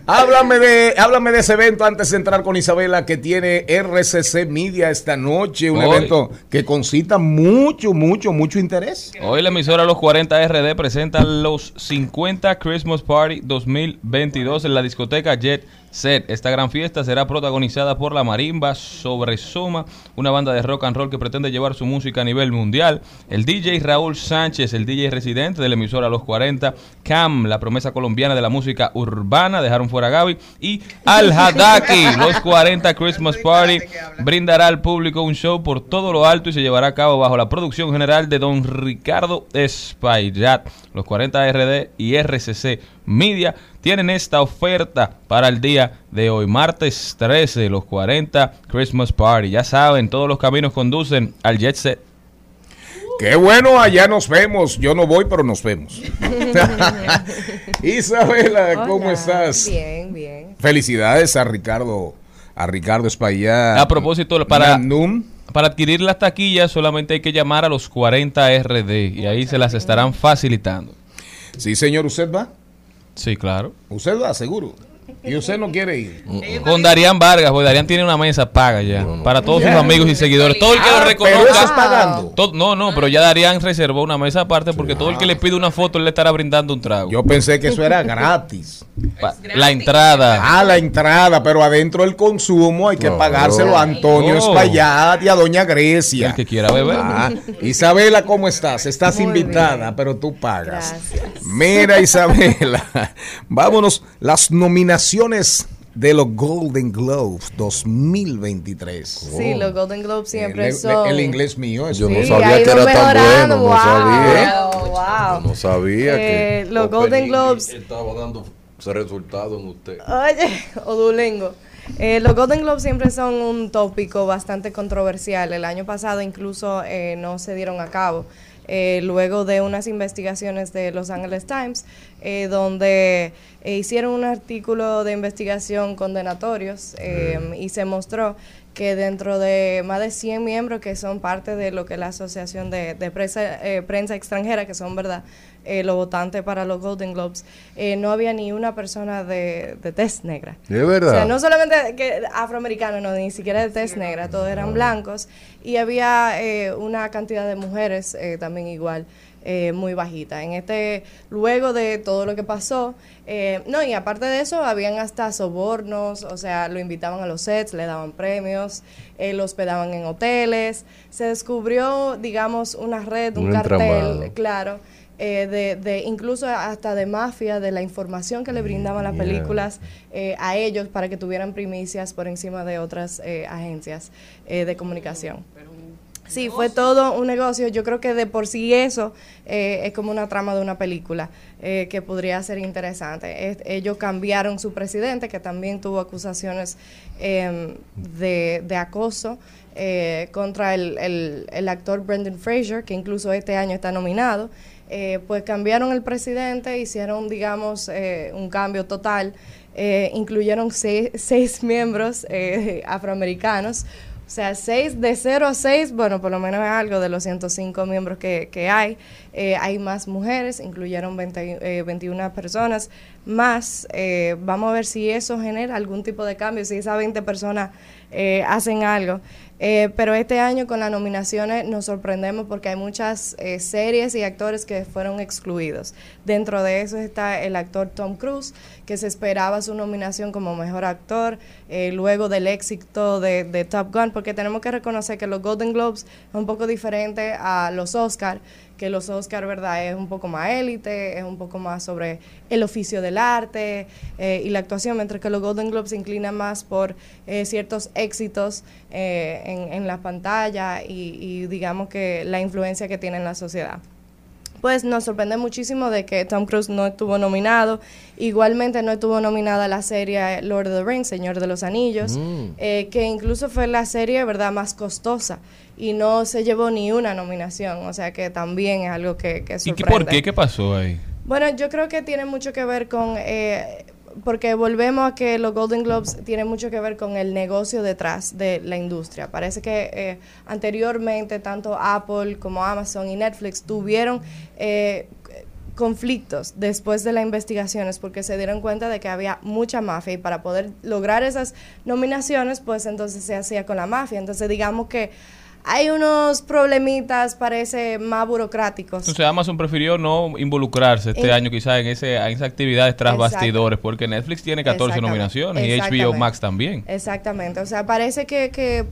Háblame, de, háblame de ese evento antes de entrar con Isabela que tiene RCC Media esta noche. Un Hoy. evento que concita mucho, mucho, mucho interés. Hoy la emisora Los 40 RD presenta los 50 Christmas Party 2022 en la discoteca Jet Set. Esta gran fiesta será protagonizada por la Marimba Sobre Soma, una banda de rock and roll que pretende llevar su música a nivel mundial. El DJ Raúl Sánchez, el DJ residente de la emisora Los 40. Cam, la promesa colombiana de la música urbana, dejaron fuera a Gaby. Y Al Hadaki, Los 40 Christmas Party, brindará al público un show por todo lo alto y se llevará a cabo bajo la producción general de don Ricardo Espaillat. Los 40 RD y RCC Media tienen esta oferta para el día de hoy, martes 13, los 40 Christmas Party. Ya saben, todos los caminos conducen al Jet Set. Qué bueno, allá nos vemos. Yo no voy, pero nos vemos. *laughs* Isabela, ¿cómo Hola. estás? Bien, bien. Felicidades a Ricardo, a Ricardo Espaillat. A propósito, para, para adquirir las taquillas solamente hay que llamar a los 40 RD y ahí se las estarán facilitando. Sí, señor, ¿usted va? Sí, claro. Usted va, seguro. Y usted no quiere ir. Con Darían Vargas, porque Darían tiene una mesa paga ya. Para todos sus amigos y seguidores. Todo el que Ah, lo eso reconozca. es pagando. todo- no, no, pero ya Darían reservó una mesa aparte porque todo el que le pide una foto él le estará brindando un trago. Yo pensé que eso era gratis. Pa- la entrada. Ah, la entrada, pero adentro el consumo hay que No. pagárselo a Antonio No. Espaillat y a Doña Grecia. El que quiera beber. Ah, Isabela, ¿cómo estás? Estás Muy invitada, bien. pero tú pagas. Gracias. Mira, Isabela, vámonos. Las nominaciones de los Golden Globes 2023. Sí, los Golden Globes siempre el, son. el inglés mío es Yo no sabía que era tan bueno, no wow, sabía. wow. Yo no sabía Eh, que los Golden Globes- estaba dando ese resultado en usted. Oye, *laughs* Odulengo. Eh, los Golden Globes siempre son un tópico bastante controversial. El año pasado incluso eh, no se dieron a cabo. Eh, luego de unas investigaciones de Los Angeles Times, eh, donde eh, hicieron un artículo de investigación condenatorios eh, y se mostró que dentro de más de 100 miembros que son parte de lo que es la Asociación de, de prensa, eh, prensa Extranjera, que son, ¿verdad?, eh, los votantes para los Golden Globes, eh, no había ni una persona de, de tez negra. Es verdad. O sea, no solamente que afroamericanos, no, ni siquiera de tez negra, todos eran blancos. Y había eh, una cantidad de mujeres eh, también igual, eh, muy bajita. En este, luego de todo lo que pasó, eh, no, y aparte de eso, habían hasta sobornos, o sea, lo invitaban a los sets, le daban premios, eh, lo hospedaban en hoteles. Se descubrió, digamos, una red, un, Un cartel, entramado. claro. eh, de, de incluso hasta de mafia, de la información que le brindaban las Yeah. películas eh, a ellos para que tuvieran primicias por encima de otras eh, agencias eh, de comunicación. Sí, fue todo un negocio. Yo creo que de por sí eso eh, es como una trama de una película eh, que podría ser interesante. Es- ellos cambiaron su presidente, que también tuvo acusaciones eh, de, acoso eh, contra el, actor Brendan Fraser, que incluso este año está nominado. Eh, pues cambiaron el presidente, hicieron, digamos, un cambio total. Incluyeron seis, seis miembros *laughs* afroamericanos. O sea, seis de 0 a 6, bueno, por lo menos es algo de los 105 miembros que, que hay. Eh, hay más mujeres, incluyeron 20, eh, 21 personas más. Eh, vamos a ver si eso genera algún tipo de cambio, si esas 20 personas eh, hacen algo. Eh, pero este año con las nominaciones nos sorprendemos porque hay muchas eh, series y actores que fueron excluidos. Dentro de eso está el actor Tom Cruise, que se esperaba su nominación como mejor actor, eh, luego del éxito de, de Top Gun, porque tenemos que reconocer que los Golden Globes es un poco diferente a los Oscar, que los Oscar, ¿verdad? Es un poco más élite, es un poco más sobre el oficio del arte eh, y la actuación, mientras que los Golden Globes se inclinan más por eh, ciertos éxitos eh, en, en la pantalla y, y digamos que la influencia que tiene en la sociedad pues nos sorprende muchísimo de que Tom Cruise no estuvo nominado. Igualmente no estuvo nominada la serie Lord of the Rings, Señor de los Anillos, eh, que incluso fue la serie, ¿verdad?, más costosa y no se llevó ni una nominación. O sea que también es algo que, que ¿Y sorprende. qué, por qué? ¿Qué pasó ahí? Bueno, yo creo que tiene mucho que ver con, eh, porque volvemos a que los Golden Globes tienen mucho que ver con el negocio detrás de la industria. Parece que eh, anteriormente tanto Apple como Amazon y Netflix tuvieron eh, conflictos después de las investigaciones porque se dieron cuenta de que había mucha mafia y para poder lograr esas nominaciones pues entonces se hacía con la mafia. Entonces digamos que hay unos problemitas, parece, más burocráticos. Entonces Amazon prefirió no involucrarse este En- año quizás en, ese, en esas actividades tras bastidores, porque Netflix tiene 14 Exactamente. nominaciones y HBO. Max también. Exactamente, o sea, parece que, que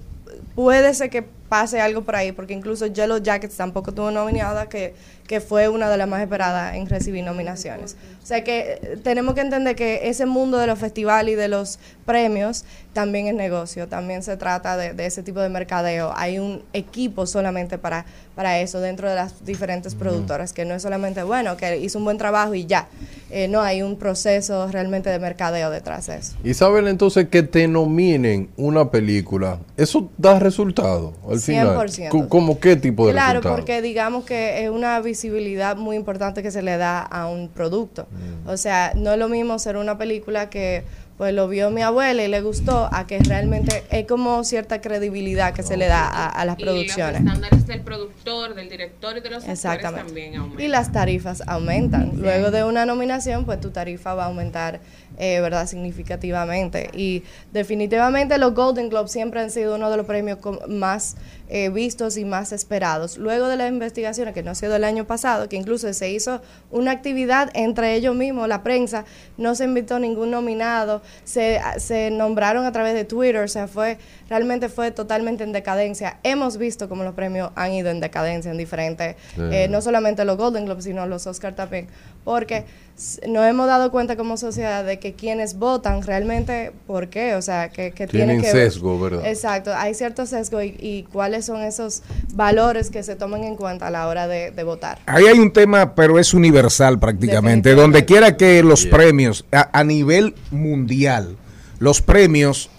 puede ser que pase algo por ahí, porque incluso Yellow Jackets tampoco tuvo nominada, que, que fue una de las más esperadas en recibir nominaciones. O sea que eh, tenemos que entender que ese mundo de los festivales y de los premios también es negocio, también se trata de, de ese tipo de mercadeo. Hay un equipo solamente para, para eso dentro de las diferentes productoras, que no es solamente, bueno, que hizo un buen trabajo y ya. Eh, no, hay un proceso realmente de mercadeo detrás de eso. Y saben entonces que te nominen una película, ¿eso da resultado al final? 100%. Co- ¿Cómo qué tipo de Claro, resultado? porque digamos que es una visibilidad muy importante que se le da a un producto. Mm. O sea, no es lo mismo ser una película que pues lo vio mi abuela y le gustó, a que realmente es como cierta credibilidad que se le da a, a las Y producciones. los estándares del productor, del director y de los actores Exactamente. también aumentan. Y las tarifas aumentan. Luego de una nominación, pues tu tarifa va a aumentar, eh, ¿verdad? Significativamente. Y definitivamente los Golden Globes siempre han sido uno de los premios más eh, vistos y más esperados. Luego de las investigaciones, que no ha sido el año pasado, que incluso se hizo una actividad entre ellos mismos, la prensa, no se invitó ningún nominado, se, se nombraron a través de Twitter, o sea, fue realmente fue totalmente en decadencia. Hemos visto cómo los premios han ido en decadencia en diferentes, eh, no solamente los Golden Globes, sino los Oscar también, porque nos hemos dado cuenta como sociedad de que quienes votan realmente, ¿por qué? O sea, que, que Tienen tienen que sesgo, ¿verdad? Exacto, hay cierto sesgo y, y cuáles son esos valores que se toman en cuenta a la hora de, de votar. Ahí hay un tema, pero es universal prácticamente. Donde quiera que los Yeah. premios, a, a nivel mundial, los premios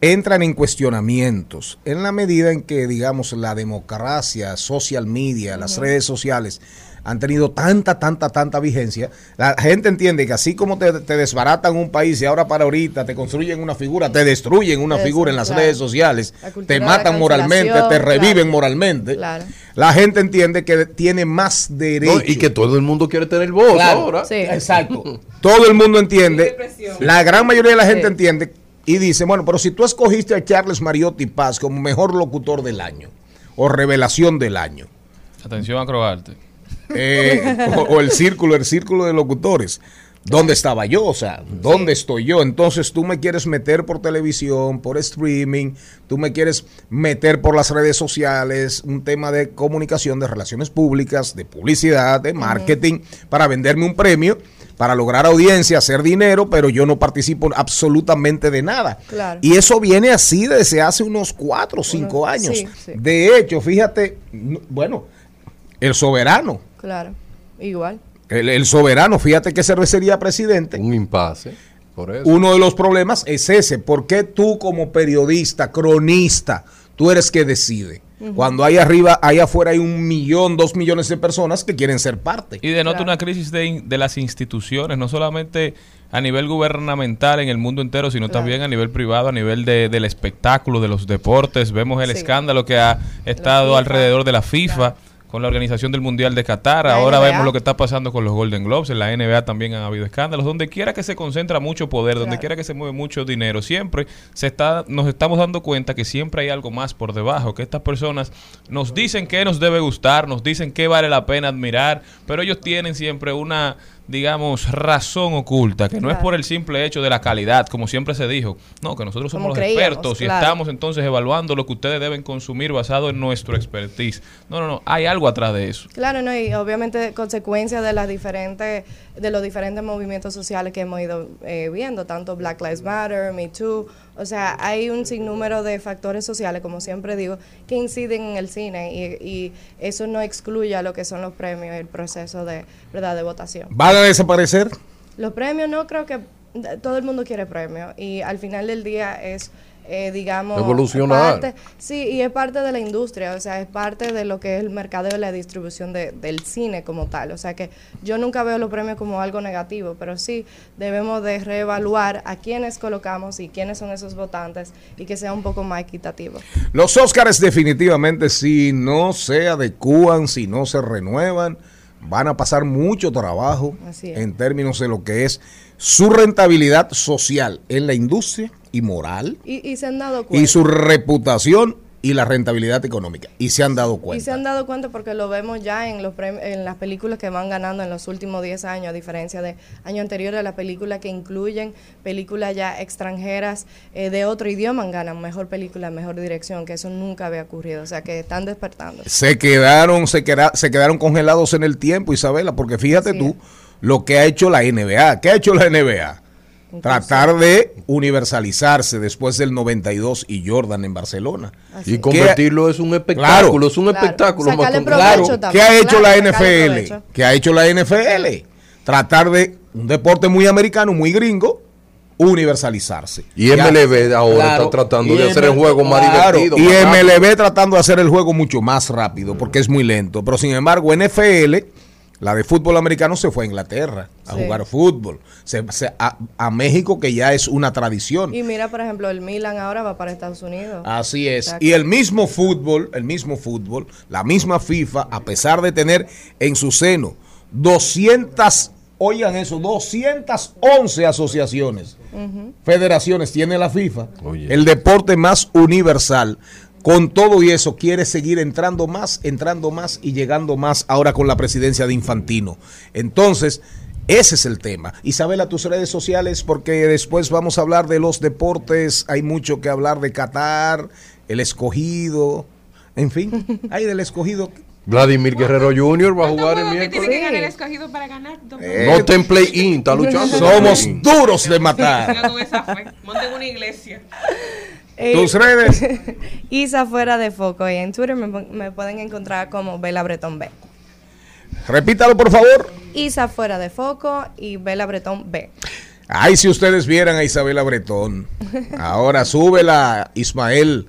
entran en cuestionamientos en la medida en que, digamos, la democracia, social media, las redes sociales han tenido tanta, tanta, tanta vigencia. La gente entiende que así como te, te desbaratan un país y ahora para ahorita te construyen una figura, te destruyen una Eso, figura en las claro. redes sociales, te matan moralmente, te reviven claro. moralmente. Claro. La gente entiende que tiene más No, derecho. y que todo el mundo quiere tener voz Claro. ahora. Sí. Exacto. *laughs* Todo el mundo entiende. La gran mayoría de la gente Sí. entiende y dice, bueno, pero si tú escogiste a Charles Mariotti Paz como mejor locutor del año o revelación del año, Atención a Croarte. Eh, o, o el círculo, el círculo de locutores. ¿Dónde estaba yo? O sea, ¿dónde estoy yo? Entonces tú me quieres meter por televisión, por streaming, tú me quieres meter por las redes sociales, un tema de comunicación, de relaciones públicas, de publicidad, de marketing, para venderme un premio, para lograr audiencia, hacer dinero, pero yo no participo absolutamente de nada. Claro. Y eso viene así desde hace unos cuatro o cinco años. sí, sí. De hecho, fíjate, no- bueno, el soberano. Claro, igual. El, el soberano, fíjate que cervecería presidente. Un impasse. Por eso. Uno de los problemas es ese. ¿Por qué tú como periodista, cronista, tú eres que decide? Cuando hay arriba, ahí afuera hay un millón, dos millones de personas que quieren ser parte. Y denota Claro. una crisis de, de las instituciones, no solamente a nivel gubernamental en el mundo entero, sino Claro. también a nivel privado, a nivel de- del espectáculo, de los deportes. Vemos el Sí. escándalo que ha estado alrededor de la FIFA. Claro. Con la organización del Mundial de Qatar, La ahora NBA. vemos lo que está pasando con los Golden Globes, en la NBA también han habido escándalos, donde quiera que se concentra mucho poder, donde quiera que se mueve mucho dinero, siempre se está, nos estamos dando cuenta que siempre hay algo más por debajo, que estas personas nos dicen qué nos debe gustar, nos dicen qué vale la pena admirar, pero ellos tienen siempre una, digamos, razón oculta, que no es por el simple hecho de la calidad, como siempre se dijo, no, que nosotros somos Como los creíamos, expertos y claro. estamos entonces evaluando lo que ustedes deben consumir basado en nuestro expertise. No, no, no, hay algo atrás de eso. Claro, no, y obviamente consecuencia de las diferentes, de los diferentes movimientos sociales que hemos ido eh, viendo, tanto Black Lives Matter, Me Too, o sea, hay un sinnúmero de factores sociales, como siempre digo, que inciden en el cine y, y eso no excluye a lo que son los premios y el proceso de, ¿verdad? de votación. ¿Van a desaparecer? Los premios no creo que todo el mundo quiere premios y al final del día es, eh, digamos, Evolucionar. parte- sí, y es parte de la industria, o sea, es parte de lo que es el mercadeo y la distribución de- del cine como tal. O sea que yo nunca veo los premios como algo negativo, pero sí debemos de reevaluar a quiénes colocamos y quiénes son esos votantes y que sea un poco más equitativo. Los Óscares definitivamente si no se adecúan, si no se renuevan, van a pasar mucho trabajo en términos de lo que es su rentabilidad social en la industria y moral Y, y se han dado cuenta. y su reputación y la rentabilidad económica. Y se han dado Y se cuenta. han dado cuenta porque lo vemos ya en los en las películas que van ganando en los últimos 10 años, a diferencia de años anteriores, las películas que incluyen películas ya extranjeras eh, de otro idioma ganan mejor película, mejor dirección, que eso nunca había ocurrido. O sea, que están despertando. Se quedaron, se, queda- se quedaron congelados en el tiempo, Isabela, porque fíjate Sí. tú lo que ha hecho la NBA. ¿Qué ha hecho la NBA? Tratar de universalizarse después del 92 y Jordan en Barcelona. Así. Y convertirlo es un espectáculo, es un Claro. espectáculo. que un- provecho Claro, también, ¿qué ha hecho claro, la NFL? ¿Qué ha hecho la NFL? Tratar de un deporte muy americano, muy gringo, universalizarse. Y Ya- MLB ahora Claro, está tratando de hacer el juego más claro, divertido. Y más rápido. MLB tratando de hacer el juego mucho más rápido porque es muy lento. Pero sin embargo, NFL, la de fútbol americano, se fue a Inglaterra a Sí. jugar fútbol. Se- se- a, a México, que ya es una tradición. Y mira, por ejemplo, el Milan ahora va para Estados Unidos. Así es. Exacto. Y el mismo fútbol, el mismo fútbol, la misma FIFA, a pesar de tener en su seno 200, oigan eso, 211 asociaciones, federaciones tiene la FIFA, el deporte más universal. Con todo y eso, quiere seguir entrando más, entrando más y llegando más ahora con la presidencia de Infantino. Entonces, ese es el tema. Isabela, tus redes sociales, porque después vamos a hablar de los deportes. Hay mucho que hablar de Qatar, el escogido, en fin, *laughs* hay del escogido. Vladimir Guerrero Jr. va a jugar el ¿Cómo que tiene miércoles. que ganar el escogido para ganar? Eh, No está en play-in, está luchando. Somos duros de matar. Monten una iglesia. Eh, Tus redes. *laughs* Isa fuera de foco. Y en Twitter me, pueden encontrar como Bella Bretón B. Repítalo, por favor. Isa fuera de foco y Bella Bretón B. Ay, si ustedes vieran a Isabela Bretón. Ahora súbela, Ismael,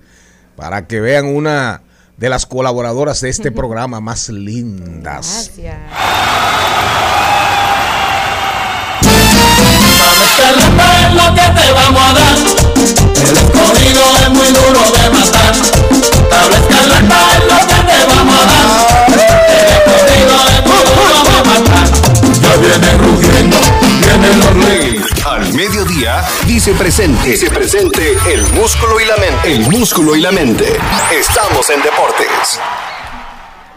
para que vean una de las colaboradoras de este *laughs* programa más lindas. Gracias. es lo que te vamos a dar. El escogido es muy duro de matar. Tabla escarlata es lo que te vamos a dar. El escogido es muy duro de matar. Ya viene rugiendo, vienen los reyes. Al mediodía, dice presente. Dice presente el músculo y la mente. El músculo y la mente. Estamos en deportes.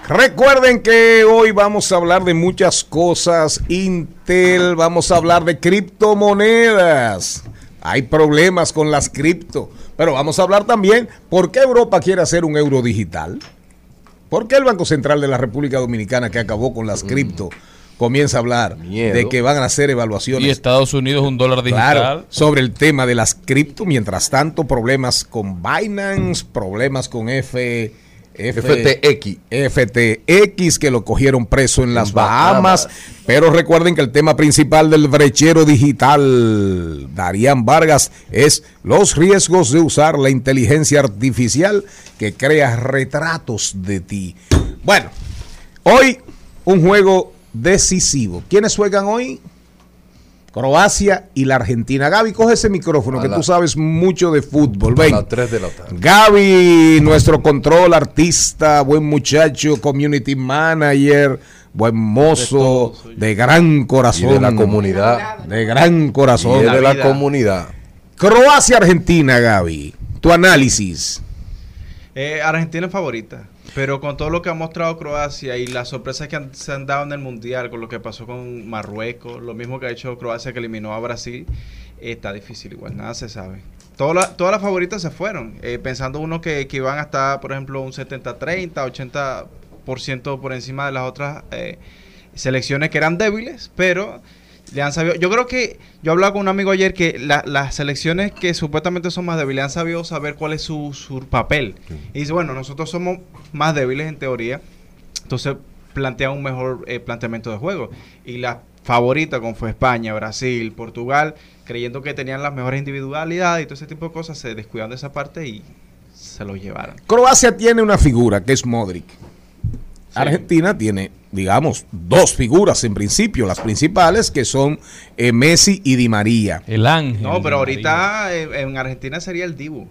Recuerden que hoy vamos a hablar de muchas cosas. Intel, vamos a hablar de criptomonedas. Hay problemas con las cripto, pero vamos a hablar también por qué Europa quiere hacer un euro digital. ¿Por qué el Banco Central de la República Dominicana, que acabó con las cripto, comienza a hablar Miedo. de que van a hacer evaluaciones? Y Estados Unidos un dólar digital. Claro, sobre el tema de las cripto. Mientras tanto, problemas con Binance, problemas con F, F- FTX. FTX, que lo cogieron preso en las Bahamas. Bahamas. Pero recuerden que el tema principal del brechero digital, Darían Vargas, es los riesgos de usar la inteligencia artificial que crea retratos de ti. Bueno, hoy un juego decisivo. ¿Quiénes juegan hoy? Croacia y la Argentina. Gaby, coge ese micrófono A que la- tú sabes mucho de fútbol. A Ven. las 3 de la tarde. Gaby, nuestro control, artista, buen muchacho, community manager, buen mozo, de gran Y corazón. de la comunidad. De gran Y corazón. de la comunidad. Croacia, Argentina, Gaby. Tu análisis. Eh, Argentina es favorita, pero con todo lo que ha mostrado Croacia y las sorpresas que han- se han dado en el Mundial, con lo que pasó con Marruecos, lo mismo que ha hecho Croacia que eliminó a Brasil, está difícil igual, nada se sabe. Todas las- favoritas se fueron, eh, pensando uno que, que iban a estar, por ejemplo, un 70-30, 80% por encima de las otras eh, selecciones que eran débiles, pero le han sabido. Yo creo que yo hablaba con un amigo ayer que la- las selecciones que supuestamente son más débiles han sabido saber cuál es su, su papel. Y dice, bueno, nosotros somos más débiles en teoría, entonces plantea un mejor eh, planteamiento de juego. Y la favorita, como fue España, Brasil, Portugal, creyendo que tenían las mejores individualidades y todo ese tipo de cosas, se descuidaron de esa parte y se lo llevaron. Croacia tiene una figura que es Modric. Argentina tiene, digamos, dos figuras en principio, las principales que son eh, Messi y Di María. El ángel. No, pero ahorita eh, en Argentina sería el Dibu,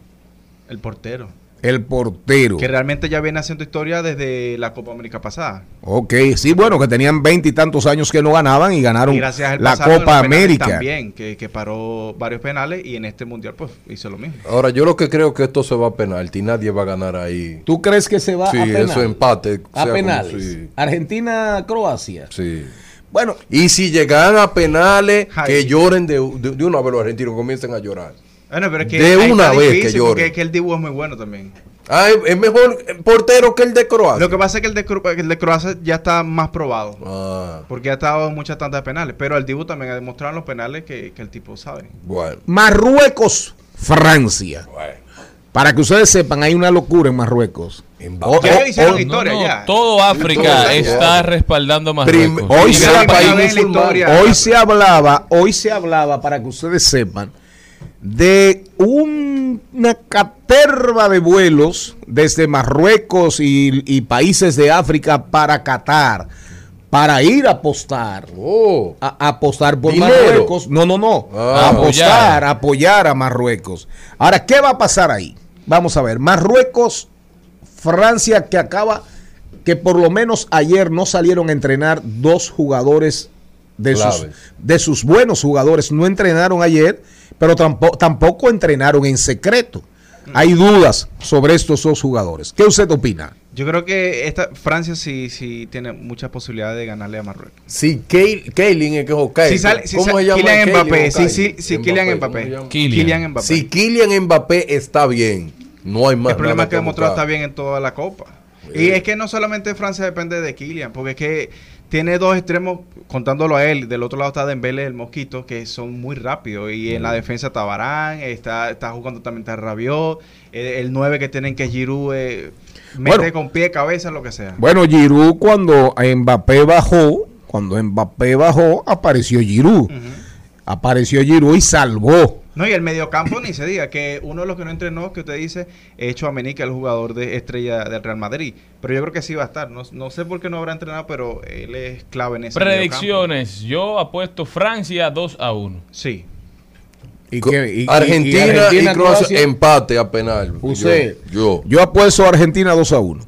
el portero. El portero. Que realmente ya viene haciendo historia desde la Copa América pasada. Ok, sí, bueno, que tenían veinte y tantos años que no ganaban y ganaron Y gracias al la Copa América. También, que, que paró varios penales y en este mundial pues hizo lo mismo. Ahora, yo lo que creo que esto se va a penalti. Nadie va a ganar ahí. ¿Tú crees que se va Sí, a penales? eso empate. A como penales. si- Argentina-Croacia. Sí. Bueno, Y si llegan a penales, Ay. que lloren de, de- de una vez los argentinos, comiencen a llorar. Bueno, pero es que De una vez que llore. porque es que el dibujo es muy bueno también. Ah, es- mejor portero que el de Croacia. Lo que pasa es que el de, Cro- el de Croacia ya está más probado. Ah, Porque ha estado en muchas tantas penales. Pero el Dibu también ha demostrado en los penales que, que el tipo sabe. bueno. Marruecos-Francia. Para que ustedes sepan, hay una locura en Marruecos. En O- Ya o- ellos hicieron o- historia No, no, ya. todo África Todo, está ya. respaldando a Prim- Marruecos. hoy se, hoy se hablaba, hoy se hablaba, para que ustedes sepan, de un- una caterva de vuelos desde Marruecos y, y países de África para Qatar, para ir a apostar. Oh, A, a apostar por Dinero. Marruecos. No, no, no. Ah. a apostar, apoyar a Marruecos. Ahora, ¿qué va a pasar ahí? Vamos a ver. Marruecos, Francia, que acaba, que por lo menos ayer no salieron a entrenar dos jugadores de sus, de sus buenos jugadores. No entrenaron ayer, pero tampoco, tampoco entrenaron en secreto. Hay dudas sobre estos dos jugadores. ¿Qué usted opina? Yo creo que esta Francia sí, sí tiene muchas posibilidades de ganarle a Marruecos. Keilin es que es. Si sale, si ¿Cómo sale- se llama? Kylian Mbappé, sí, sí, sí, Kylian ¿cómo Mbappé. Kylian. Mbappé. Si Kylian Mbappé está bien, no hay más el problema es que ha demostrado buscar. está bien en toda la Copa. Y es que no solamente Francia depende de Kylian, porque es que tiene dos extremos, contándolo a él, del otro lado está Dembélé, el Mosquito, que son muy rápidos. Y en la defensa está Barán, está, está jugando también eh, el 9 que tienen que Giroud, eh, mete Bueno. con pie, cabeza, lo que sea. Bueno, Giroud cuando Mbappé bajó, cuando Mbappé bajó, apareció Giroud. Apareció Giroud y salvó. No, y el mediocampo ni se diga, que uno de los que no entrenó, que usted dice, es Chouameni, que es el jugador de estrella del Real Madrid. Pero yo creo que sí va a estar. No, no sé por qué no habrá entrenado, pero él es clave en ese. Predicciones. Yo apuesto Francia 2 a 1. Sí. Y que- Argentina y, Argentina, Croacia, Croacia. empate a penal. Yo. yo. Yo apuesto a Argentina 2 a 1.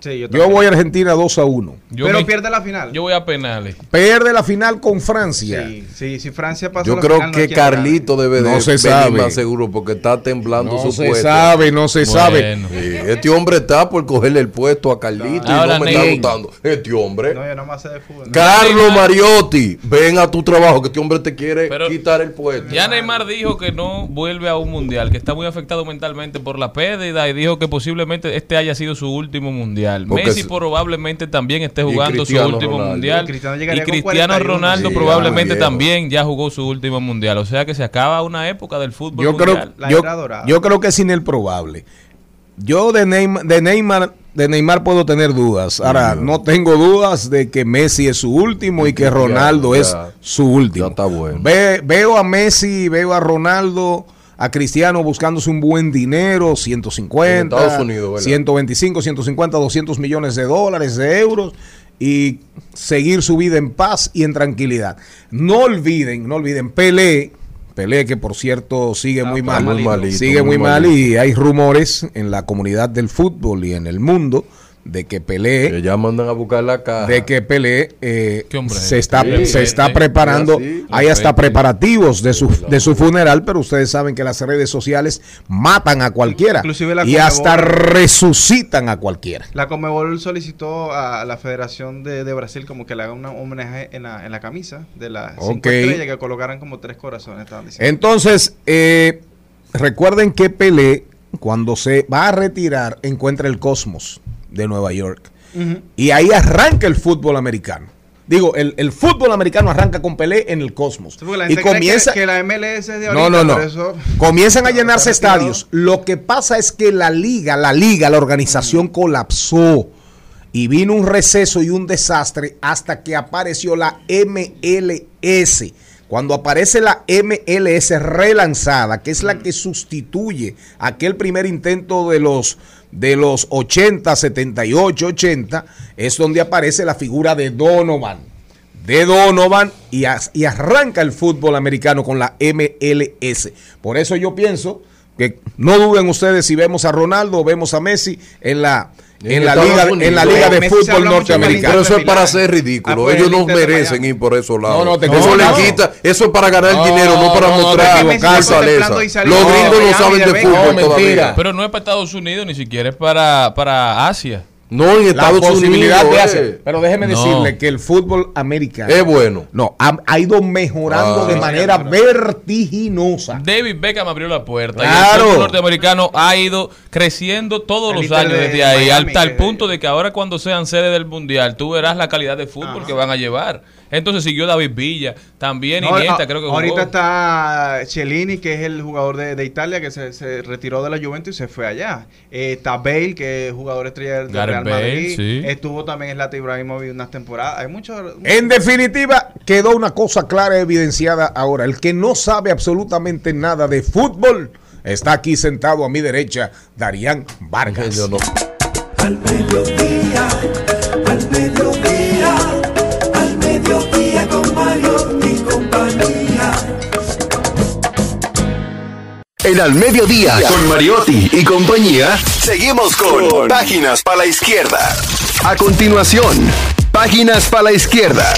Sí, yo, Yo voy a Argentina 2 a 1. Yo pero me- pierde la final. Yo voy a penales. Pierde la final con Francia. Sí, sí, si Francia pasa Yo la creo final, no que. Carlito debe No de se venir sabe. más seguro porque está temblando No su se puesto. sabe, no se sabe. Bueno. Sí, este hombre está por cogerle el puesto a Carlito y Ahora, no me está gustando. Este hombre. No, yo no más sé de fútbol. ¿no? Carlos Mariotti, ven a tu trabajo que este hombre te quiere Pero- quitar el puesto. Ya Neymar dijo que no vuelve a un mundial, que está muy afectado mentalmente por la pérdida y dijo que posiblemente este haya sido su último mundial. Porque Messi se- probablemente también esté jugando su último Ronaldo. mundial. Y Cristiano Y llegaría con Cristiano 41. Ronaldo Sí, probablemente también ya jugó su último mundial. O sea que se acaba una época del fútbol Yo creo, mundial. Yo, yo creo que es inelprobable. Yo de Neymar, de Neymar, de Neymar puedo tener dudas. Ahora, no tengo dudas de que Messi es su último y que Ya, Ronaldo ya. es su último. Ya está bueno. Ve- veo a Messi, veo a Ronaldo, a Cristiano buscándose un buen dinero, 150, En Estados Unidos, ¿verdad? 125, 150, 200 millones de dólares, de euros y seguir su vida en paz y en tranquilidad. No olviden, no olviden, Pelé, Pelé que por cierto sigue muy mal, muy malito, sigue muy muy, mal y hay rumores en la comunidad del fútbol y en el mundo de que Pelé Que ya mandan a buscar la caja. de que Pelé eh, Qué hombre. se está, Sí, se está preparando, Sí, hay hasta preparativos de su, de su funeral, pero ustedes saben que las redes sociales matan a cualquiera Inclusive la y hasta resucitan a cualquiera. La Comebol solicitó a la Federación de, de Brasil como que le haga un homenaje en la, en la camisa de las cinco Ok. estrellas que colocaran como tres corazones. Estaban diciendo. Entonces, eh, recuerden que Pelé, cuando se va a retirar, encuentra el Cosmos de Nueva York. Y ahí arranca el fútbol americano. Digo, el, el fútbol americano arranca con Pelé en el Cosmos. Y comienza... que, que la MLS de No, ahorita, no, no. eso- Comienzan a No, *laughs* llenarse estadios. Lo que pasa es que la liga, la liga, la organización colapsó. Y vino un receso y un desastre hasta que apareció la MLS. Cuando aparece la MLS relanzada, que es la que sustituye aquel primer intento de los, de los 80, 78, 80, es donde aparece la figura de Donovan de Donovan y, as- y arranca el fútbol americano con la MLS. Por eso yo pienso, que no duden ustedes si vemos a Ronaldo o vemos a Messi en la en, la liga Unidos. en la liga de Messi fútbol norteamericano. Pero eso es para ser ridículo. Ellos el no merecen ir por esos lados. No, no, eso le quita. Eso es para ganar No, dinero, no para mostrar fortaleza. Los gringos no saben de fútbol todavía. Pero no es para Estados Unidos, ni siquiera es para, para Asia. No, en la Estados posibilidad Unidos. de eh. Pero déjeme No. decirle que el fútbol americano Es bueno. no ha, ha ido mejorando Ah. de manera vertiginosa. David Beckham abrió la puerta. Y el fútbol norteamericano ha ido creciendo todos El los años de desde ahí, Miami, al tal que- punto de que ahora cuando sean sede del Mundial, tú verás la calidad de fútbol que van a llevar. Entonces siguió David Villa, también No, Iniesta, a- creo que ahorita jugó. está Cellini, que es el jugador de, de Italia, que se, se retiró de la Juventus y se fue allá. Eh, está Bale, que es jugador estrella del Real Bale, Madrid. sí. Estuvo también Zlatan Ibrahimovic unas temporadas. Hay muchos... En definitiva, quedó una cosa clara y evidenciada ahora. El que no sabe absolutamente nada de fútbol está aquí sentado a mi derecha, Darían Vargas. Al mediodía, al mediodía, En Al Mediodía, con Mariotti y compañía, seguimos con Páginas para la Izquierda. A continuación, Páginas para la Izquierda.